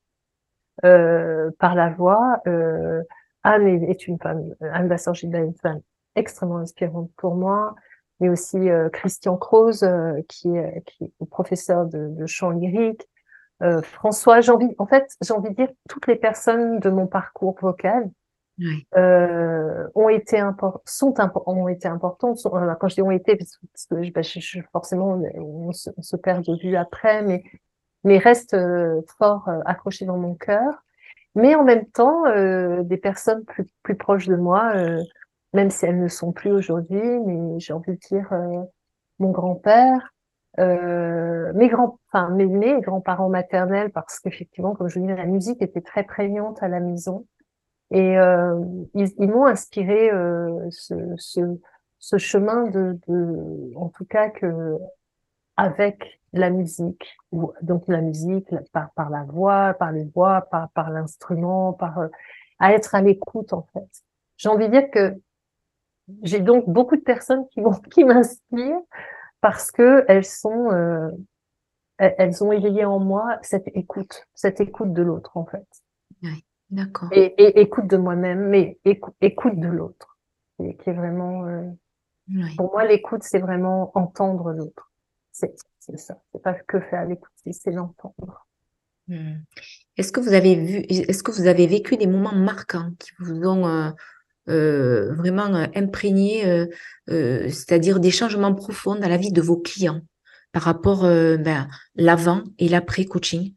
euh, par la voix. Euh, Anne est, une femme, Anne Bassorgida est une femme extrêmement inspirante pour moi, mais aussi Christian Croze, qui, qui est professeur de, de chant lyrique, euh, François, j'ai envie, en fait, j'ai envie de dire toutes les personnes de mon parcours vocal euh, ont été sont ont été importantes. Euh, quand je dis ont été, parce que, bah, je, forcément on se, perd de vue après, mais mais restent euh, fort euh, accrochés dans mon cœur. Mais en même temps, des personnes plus plus proches de moi, même si elles ne sont plus aujourd'hui, mais j'ai envie de dire mon grand-père, euh, mes grands, enfin mes, mes grands-parents maternels, parce qu'effectivement, comme je disais, la musique était très prégnante à la maison, et euh, ils, ils m'ont inspiré euh, ce, ce, ce, chemin de, de, en tout cas que avec la musique, ou donc la musique par, par la voix, par les voix, par, par l'instrument, par euh, à être à l'écoute en fait. J'ai envie de dire que j'ai donc beaucoup de personnes qui, qui m'inspirent parce que elles sont, euh, elles ont éveillé en moi cette écoute, cette écoute de l'autre en fait. Oui, d'accord. Et, écoute de moi-même, mais écoute, de l'autre, qui, est vraiment. Euh, pour moi, l'écoute, c'est vraiment entendre l'autre. C'est ça. C'est pas que faire l'écoute, c'est l'entendre. Hmm. Est-ce que vous avez vu, est-ce que vous avez vécu des moments marquants qui vous ont euh, euh, vraiment imprégné, euh, c'est-à-dire des changements profonds dans la vie de vos clients par rapport ben, l'avant et l'après coaching?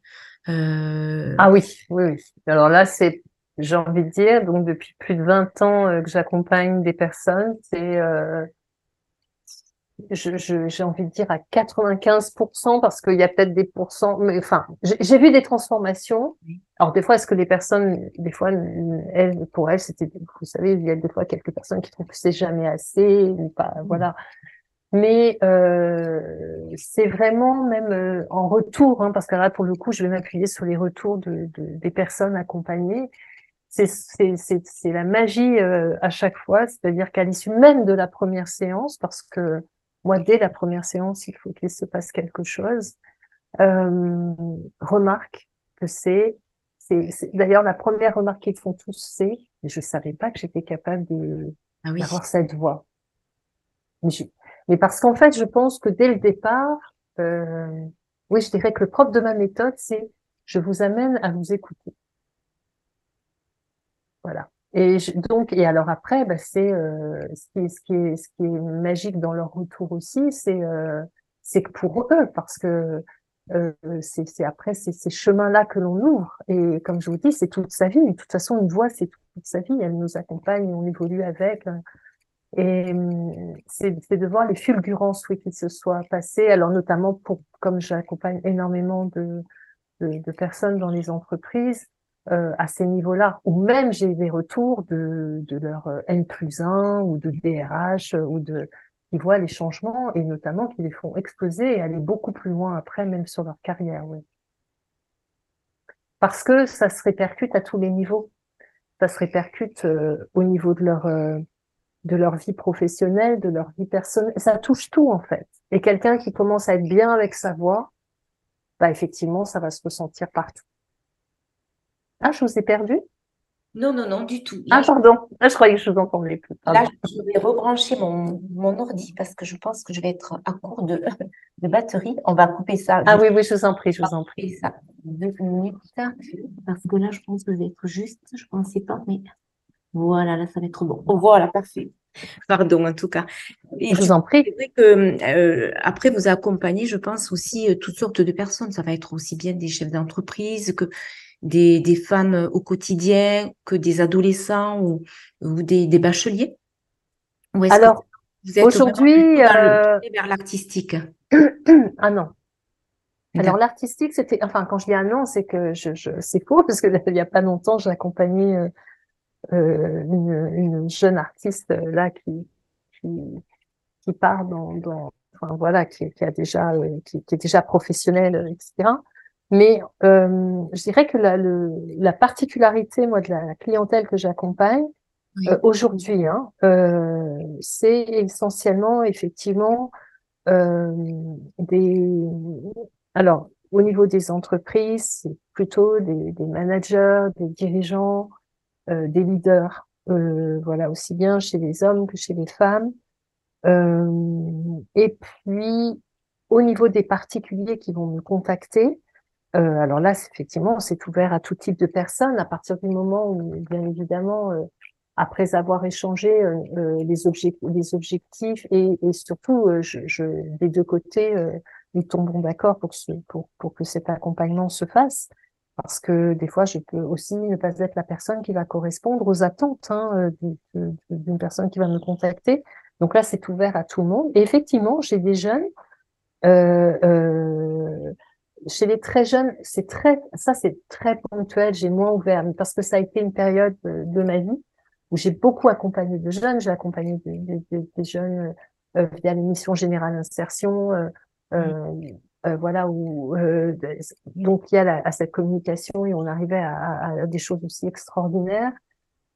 Ah oui, oui, oui. Alors là, c'est, j'ai envie de dire, donc depuis plus de 20 ans que j'accompagne des personnes, c'est j'ai envie de dire à 95% parce qu'il y a peut-être des pourcents, mais enfin, j'ai vu des transformations. Alors des fois, est-ce que les personnes, des fois, elles, pour elles, c'était, vous savez, il y a des fois quelques personnes qui trouvent que c'est jamais assez, ou pas, voilà. Mais euh, c'est vraiment même euh, en retour, hein, parce que là, pour le coup, je vais m'appuyer sur les retours de, de, des personnes accompagnées. C'est la magie euh, à chaque fois, c'est-à-dire qu'à l'issue même de la première séance, parce que moi, dès la première séance, il faut qu'il se passe quelque chose. Euh, remarque que c'est, c'est, d'ailleurs la première remarque qu'ils font tous, c'est, je savais pas que j'étais capable de ah d'avoir cette voix. Mais, parce qu'en fait, je pense que dès le départ, euh, oui, je dirais que le propre de ma méthode, c'est je vous amène à vous écouter. Voilà. Et donc, et alors après, bah, c'est euh, ce, qui, ce, qui est, ce qui est magique dans leur retour aussi, c'est euh, que pour eux, parce que c'est après c'est ces chemins-là que l'on ouvre. Et comme je vous dis, c'est toute sa vie. De toute façon, une voix, c'est toute sa vie. Elle nous accompagne, on évolue avec. Et c'est de voir les fulgurances oui, qui se soient passées. Alors notamment pour, comme j'accompagne énormément de, de, de personnes dans les entreprises, euh, à ces niveaux-là, ou même j'ai des retours de, de leur euh, N plus 1 ou de DRH euh, ou de qui voient les changements et notamment qui les font exploser et aller beaucoup plus loin après, même sur leur carrière. Oui. Parce que ça se répercute à tous les niveaux. Ça se répercute au niveau de leur de leur vie professionnelle, de leur vie personnelle. Ça touche tout en fait. Et quelqu'un qui commence à être bien avec sa voix, bah effectivement, ça va se ressentir partout. Ah, je vous ai perdu? Non, non, non, du tout. ah, pardon. Ah, je croyais que je vous entendais plus. Là, je vais rebrancher mon, mon ordi parce que je pense que je vais être à court de, de batterie. On va couper ça. Ah oui, oui, je vous en prie, je vous en prie. ça deux minutes parce que là, je pense que je vais être juste. Je ne pensais pas, mais voilà, là, ça va être bon. Voilà, parfait. Pardon, en tout cas. Et je vous en prie. C'est que euh, après vous accompagnez, je pense aussi euh, toutes sortes de personnes. Ça va être aussi bien des chefs d'entreprise que des, des femmes au quotidien que des adolescents ou, ou des, des bacheliers Alors, aujourd'hui, euh... vers l'artistique? [CLEARS THROAT] ah non. Alors l'artistique, c'était, enfin quand je dis un non, c'est que je, je c'est faux parce que il y a pas longtemps, j'ai accompagné euh, euh une, une, jeune artiste euh, là qui qui, qui part dans, dans enfin voilà, qui, qui a déjà, euh, qui, qui, est déjà professionnelle, etc. Mais euh, je dirais que la, le, la particularité, moi, de la clientèle que j'accompagne euh, aujourd'hui, hein, euh, c'est essentiellement, effectivement, euh, des. Alors, au niveau des entreprises, c'est plutôt des, des, managers, des dirigeants, euh, des leaders. Euh, voilà, aussi bien chez les hommes que chez les femmes. et puis, au niveau des particuliers qui vont me contacter, euh, alors là, effectivement, c'est ouvert à tout type de personnes à partir du moment où, bien évidemment, euh, après avoir échangé euh, les, objectifs et, surtout, je, des deux côtés, nous tombons d'accord pour que cet accompagnement se fasse. Parce que des fois, je peux aussi ne pas être la personne qui va correspondre aux attentes hein, d'une personne qui va me contacter. Donc là, c'est ouvert à tout le monde. Et effectivement, j'ai des jeunes euh, euh, chez les très jeunes, c'est très, ça c'est très ponctuel. J'ai moins ouvert, parce que ça a été une période de, ma vie où j'ai beaucoup accompagné de jeunes. J'ai accompagné des jeunes euh, via l'émission Générale Insertion, euh, euh, voilà où euh, donc il y a à cette communication et on arrivait à, à, des choses aussi extraordinaires.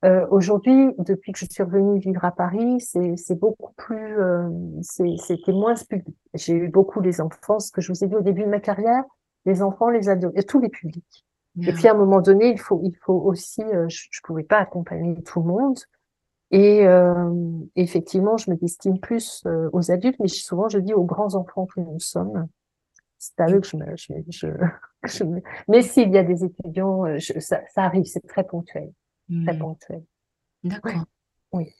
Euh, Aujourd'hui, depuis que je suis revenue vivre à Paris, c'est beaucoup plus, euh, c'était moins public. J'ai eu beaucoup les enfants, ce que je vous ai dit au début de ma carrière, les enfants, les ados, et tous les publics. Et puis à un moment donné, il faut, il faut aussi, euh, je, je pouvais pas accompagner tout le monde. Et euh, effectivement, je me destine plus euh, aux adultes, mais souvent je dis aux grands enfants que nous sommes. C'est à eux que je me, je, je, [LAUGHS] je mais s'il y a des étudiants, ça, ça arrive, c'est très ponctuel. Très hmm. D'accord. Oui.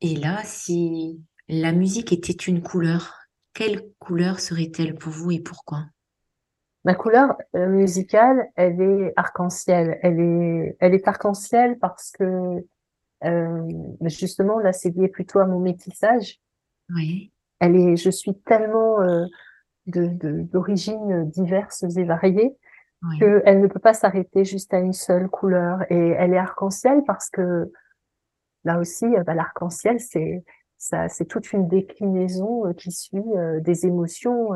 Et là, si la musique était une couleur, quelle couleur serait-elle pour vous et pourquoi? Ma couleur euh, musicale, elle est arc-en-ciel. Elle est, elle est arc-en-ciel parce que euh, justement là, c'est lié plutôt à mon métissage. Oui. Elle est, je suis tellement euh, d'origines diverses et variées qu'elle ne peut pas s'arrêter juste à une seule couleur. Et elle est arc-en-ciel parce que là aussi, euh, bah, l'arc-en-ciel, c'est ça, c'est toute une déclinaison euh, qui suit euh, des émotions,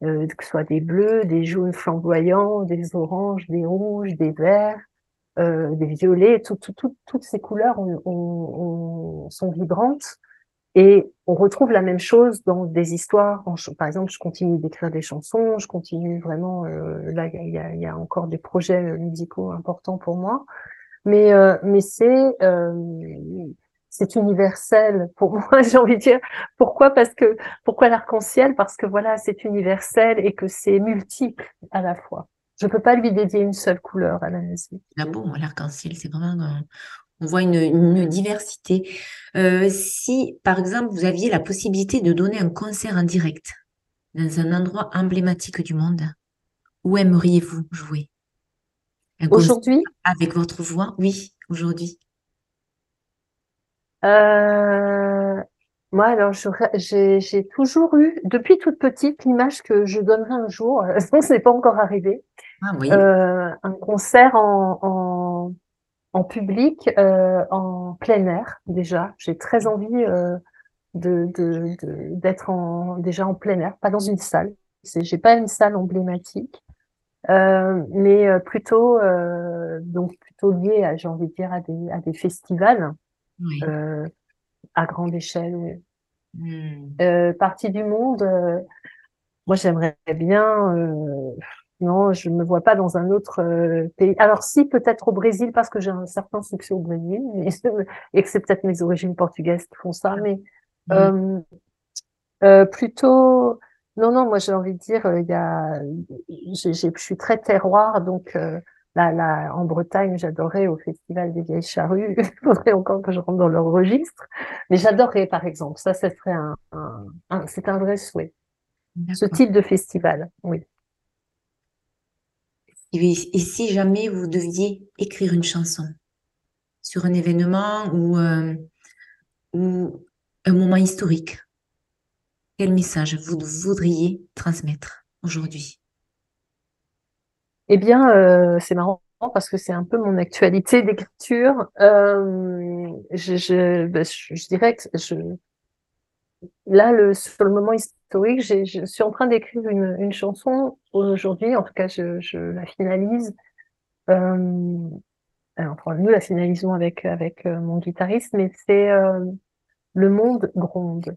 que ce soit des bleus, des jaunes flamboyants, des oranges, des rouges, des verts, des violets. toutes ces couleurs sont vibrantes et on retrouve la même chose dans des histoires. par exemple, je continue d'écrire des chansons, je continue vraiment. Euh, là, il y a, y a, encore des projets euh, musicaux importants pour moi, mais euh, mais c'est euh, c'est universel pour [LAUGHS] moi. J'ai envie de dire pourquoi? Parce que pourquoi l'arc-en-ciel? Parce que voilà, c'est universel et que c'est multiple à la fois. Je peux pas lui dédier une seule couleur à la musique. Ah bon, l'arc-en-ciel, c'est vraiment on voit une, diversité. Euh, si, par exemple, vous aviez la possibilité de donner un concert en direct dans un endroit emblématique du monde, où aimeriez-vous jouer? Aujourd'hui? Avec votre voix, oui, aujourd'hui. Euh, moi, alors, j'ai toujours eu, depuis toute petite, l'image que je donnerai un jour, [LAUGHS] ce n'est pas encore arrivé, ah, oui. Euh, un concert en en public, euh, en plein air déjà. J'ai très envie euh, de d'être en déjà en plein air, pas dans une salle. J'ai pas une salle emblématique, euh, mais euh, plutôt euh, donc plutôt lié, à, j'ai envie de dire, à des à des festivals oui. Euh, à grande échelle. Hmm. partie du monde. moi, j'aimerais bien non, je ne me vois pas dans un autre euh, pays. Alors si, peut-être au Brésil, parce que j'ai un certain succès au Brésil, [LAUGHS] et que c'est peut-être mes origines portugaises qui font ça, mais mm. euh, euh, plutôt... Non, non, moi j'ai envie de dire, il y a, je suis très terroir, donc là, là, en Bretagne, j'adorais au Festival des Vieilles Charrues. [LAUGHS] Il faudrait encore que je rentre dans leur registre, mais j'adorerais, par exemple. Ça, ça serait un, un c'est un vrai souhait. Ce type de festival, oui. Et, si jamais vous deviez écrire une chanson sur un événement ou, euh, un moment historique, quel message vous voudriez transmettre aujourd'hui? Eh bien, euh, c'est marrant parce que c'est un peu mon actualité d'écriture. Euh, bah, je, dirais que je, là, sur le moment historique, je suis en train d'écrire une, chanson aujourd'hui, en tout cas, je, la finalise. Euh, enfin, nous la finalisons avec, avec euh, mon guitariste, mais c'est euh, Le monde gronde.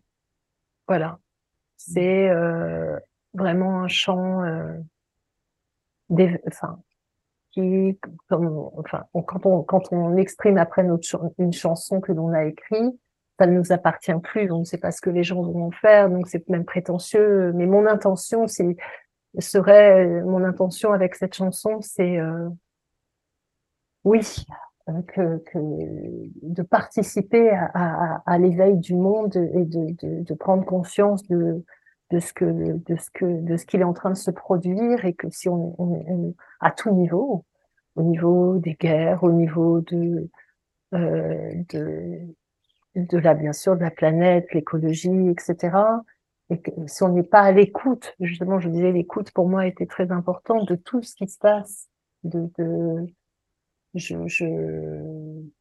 Voilà. C'est euh, vraiment un chant euh, enfin, qui, comme, enfin, quand on, quand on exprime après une chanson que l'on a écrite, ça ne nous appartient plus, on ne sait pas ce que les gens vont en faire, donc c'est même prétentieux. Mais mon intention, c'est serait mon intention avec cette chanson, c'est euh, oui, euh, que, de participer à, l'éveil du monde et de, prendre conscience de, ce que de ce que de ce qu'il est en train de se produire et que si on, on, à tout niveau, au niveau des guerres, au niveau de euh, de de la, bien sûr, de la planète, l'écologie, etc. Et que si on n'est pas à l'écoute, justement, je disais, l'écoute pour moi était très important de tout ce qui se passe, de, de je, je,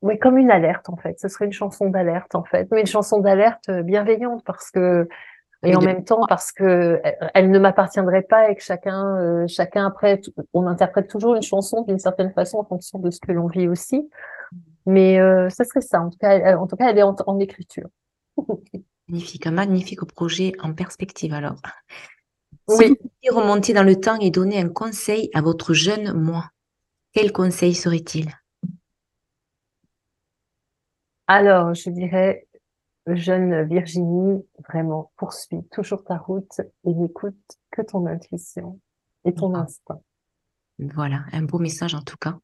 oui, comme une alerte en fait. Ce serait une chanson d'alerte en fait, mais une chanson d'alerte bienveillante parce que et en même temps parce que elle ne m'appartiendrait pas et que chacun, euh, chacun après, on interprète toujours une chanson d'une certaine façon en fonction de ce que l'on vit aussi. Mais euh, ça serait ça. En tout cas, en tout cas, elle est en, en écriture. magnifique, un magnifique projet en perspective alors. Si oui. vous pouviez remonter dans le temps et donner un conseil à votre jeune moi, quel conseil serait-il? Alors, je dirais, jeune Virginie, vraiment, poursuis toujours ta route et n'écoute que ton intuition et ton instinct. Voilà, un beau message en tout cas.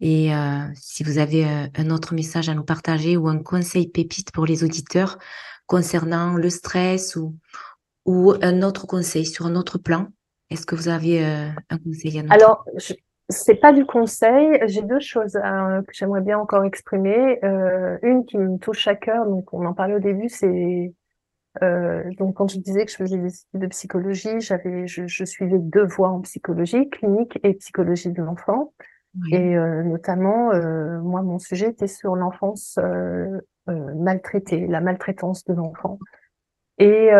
Et euh, si vous avez euh, un autre message à nous partager ou un conseil pépite pour les auditeurs concernant le stress ou, ou un autre conseil sur un autre plan, est-ce que vous avez euh, un conseil à nous Alors, je, c'est pas du conseil. J'ai deux choses que j'aimerais bien encore exprimer. une qui me touche à cœur, donc on en parlait au début, c'est donc quand je disais que je faisais des études de psychologie, j'avais, je, je, suivais deux voies en psychologie, clinique et psychologie de l'enfant. Et euh, notamment, euh, moi, mon sujet était sur l'enfance euh, maltraitée, la maltraitance de l'enfant. Et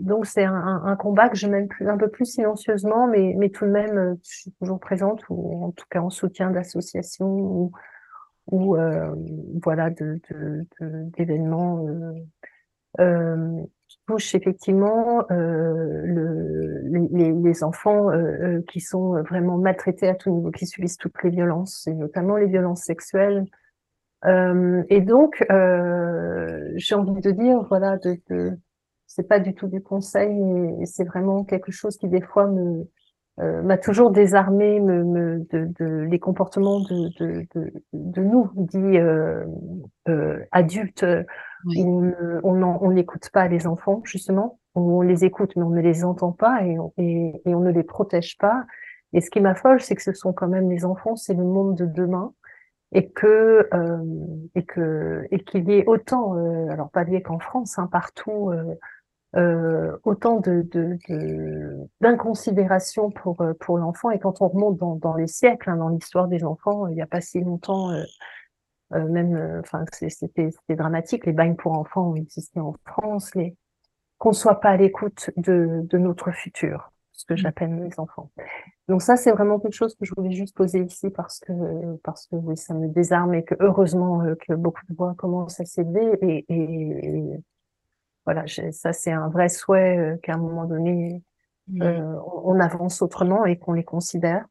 donc, c'est un, combat que je mène plus, un peu plus silencieusement, mais, mais tout de même, je suis toujours présente, ou en tout cas en soutien d'associations ou, ou voilà, d'événements de, de, touche effectivement euh, le, les, enfants euh, euh, qui sont vraiment maltraités à tout niveau, qui subissent toutes les violences, et notamment les violences sexuelles. Et donc, j'ai envie de dire, voilà, de, de c'est pas du tout du conseil, mais c'est vraiment quelque chose qui des fois me m'a toujours désarmé me, les comportements de, nous, dit adultes oui. on n'écoute pas les enfants, justement. On les écoute, mais on ne les entend pas et on, et, et on ne les protège pas. Et ce qui m'affole, c'est que ce sont quand même les enfants, c'est le monde de demain et que euh, et que et qu'il y ait autant, euh, alors pas lié qu'en France, hein, partout, euh, euh autant de d'inconsidération de, pour pour l'enfant. Et quand on remonte dans, dans les siècles, hein, dans l'histoire des enfants, il n'y a pas si longtemps, euh, euh, même, euh, enfin, c'était dramatique. Les bagnes pour enfants ont existé en France. Les qu'on soit pas à l'écoute de, de notre futur, ce que mmh. j'appelle les enfants. Donc ça, c'est vraiment quelque chose que je voulais juste poser ici parce que parce que oui, ça me désarme et que heureusement euh, que beaucoup de voix commencent à s'élever et, et, et, voilà, ça c'est un vrai souhait qu'à un moment donné mmh. euh, on avance autrement et qu'on les considère.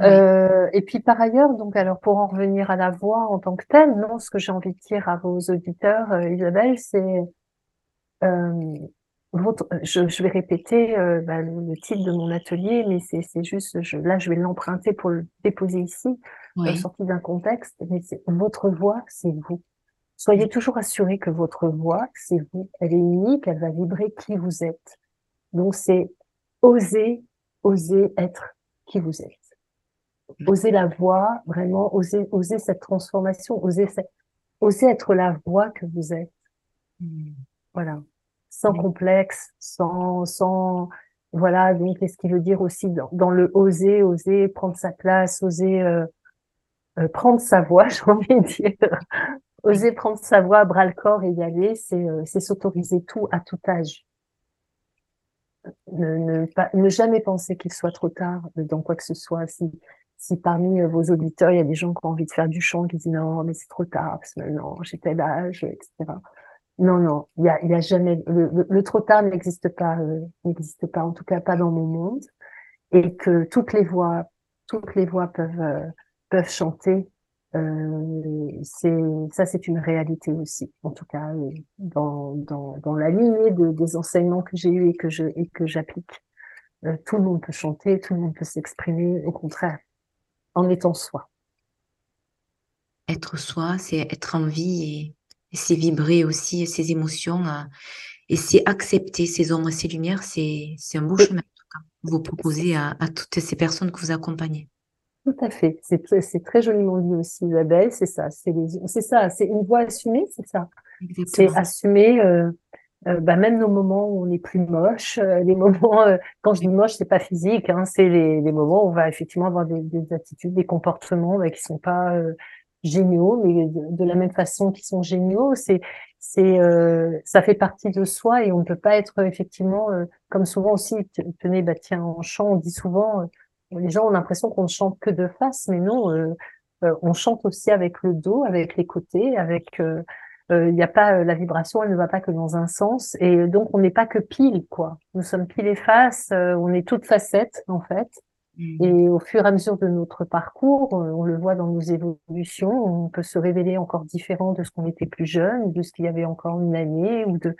Euh, et puis par ailleurs, donc alors pour en revenir à la voix en tant que telle, non, ce que j'ai envie de dire à vos auditeurs, euh, Isabelle, c'est euh, votre, je, je, vais répéter euh, bah, le, le, titre de mon atelier, mais c'est juste, je, là, je vais l'emprunter pour le déposer ici, oui. sorti d'un contexte. Mais votre voix, c'est vous. Soyez toujours assurés que votre voix, c'est vous. Elle est unique, elle va vibrer qui vous êtes. Donc c'est oser, oser être qui vous êtes oser la voix, vraiment oser, oser cette transformation, oser, oser être la voix que vous êtes. Mmh. Voilà, sans mmh. complexe, sans, sans, voilà. Donc, qu'est-ce qui veut dire aussi dans, dans, le oser, oser prendre sa place, oser euh, euh, prendre sa voix, [LAUGHS] j'ai envie de dire, oser prendre sa voix à bras le corps et y aller, c'est euh, s'autoriser tout à tout âge. Ne, ne, pas, ne jamais penser qu'il soit trop tard dans quoi que ce soit. Si, si parmi euh, vos auditeurs, il y a des gens qui ont envie de faire du chant, qui disent non, mais c'est trop tard, parce que non, j'ai tel âge, etc. Non, non, il y a, y a jamais, le, le, trop tard n'existe pas, euh, n'existe pas, en tout cas pas dans mon monde, et que toutes les voix, toutes les voix peuvent, euh, peuvent chanter. Euh, c'est ça, c'est une réalité aussi. En tout cas, dans, dans, dans la lignée de, des enseignements que j'ai eus et que je et que j'applique, tout le monde peut chanter, tout le monde peut s'exprimer. Au contraire, en étant soi. Être soi, c'est être en vie et et c'est vibrer aussi ses émotions euh, et c'est accepter ses ombres et ses lumières. C'est un beau chemin, vous proposez à, toutes ces personnes que vous accompagnez. Tout à fait. C'est très joliment dit aussi, Isabelle. C'est ça. C'est ça. C'est une voix assumée, c'est ça? C'est assumer, euh, euh, bah, même nos moments où on est plus moche, les [LAUGHS] moments, quand je dis moche, c'est pas physique, hein, c'est les, les, moments où on va effectivement avoir des, des attitudes, des comportements bah, qui sont pas géniaux, mais de, la même façon qu'ils sont géniaux. C'est, c'est, euh, ça fait partie de soi et on ne peut pas être effectivement, euh, comme souvent aussi, tenez, bah tiens, en chant, on dit souvent, euh, les gens ont l'impression qu'on ne chante que de face, mais non, on chante aussi avec le dos, avec les côtés, avec il n'y a pas la vibration, elle ne va pas que dans un sens, et donc on n'est pas que pile, quoi. Nous sommes pile et face, on est toutes facettes en fait. Mm. Et au fur et à mesure de notre parcours, euh, on le voit dans nos évolutions, on peut se révéler encore différent de ce qu'on était plus jeune, de ce qu'il y avait encore une année, ou de.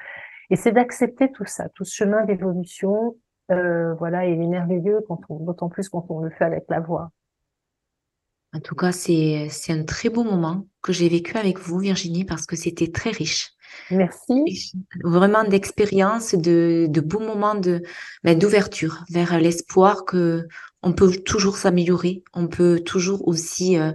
Et c'est d'accepter tout ça, tout ce chemin d'évolution, euh, voilà, et il est merveilleux quand on, d'autant plus quand on le fait avec la voix. En tout cas, c'est c'est un très beau moment que j'ai vécu avec vous, Virginie, parce que c'était très riche. Merci. Vraiment d'expérience, de, de beaux moments de ben, d'ouverture vers l'espoir que on peut toujours s'améliorer, on peut toujours aussi euh,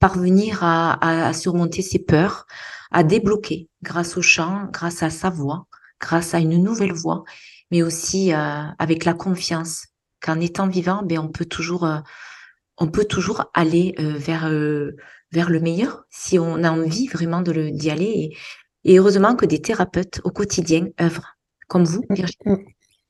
parvenir à, à, surmonter ses peurs, à débloquer grâce au chant, grâce à sa voix, grâce à une nouvelle voix, mais aussi euh, avec la confiance qu'en étant vivant, ben on peut toujours euh, on peut toujours aller vers vers le meilleur si on a envie vraiment de d'y aller et, et heureusement que des thérapeutes au quotidien œuvrent comme vous, Virginie. Mm.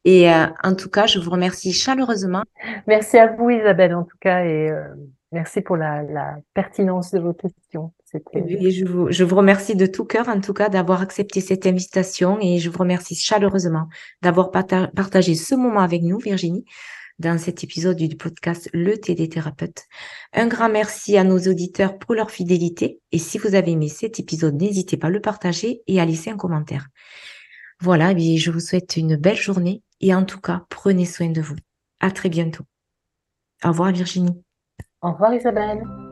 Et euh, en tout cas, je vous remercie chaleureusement. Merci à vous, Isabelle, en tout cas, et euh, merci pour la, la, pertinence de vos questions. Et je vous, je vous remercie de tout cœur, en tout cas, d'avoir accepté cette invitation et je vous remercie chaleureusement d'avoir partagé ce moment avec nous, Virginie, dans cet épisode du podcast Le TD Thérapeute. Un grand merci à nos auditeurs pour leur fidélité et si vous avez aimé cet épisode, n'hésitez pas à le partager et à laisser un commentaire. Voilà, et je vous souhaite une belle journée et en tout cas, prenez soin de vous. À très bientôt. Au revoir Virginie. Au revoir Isabelle.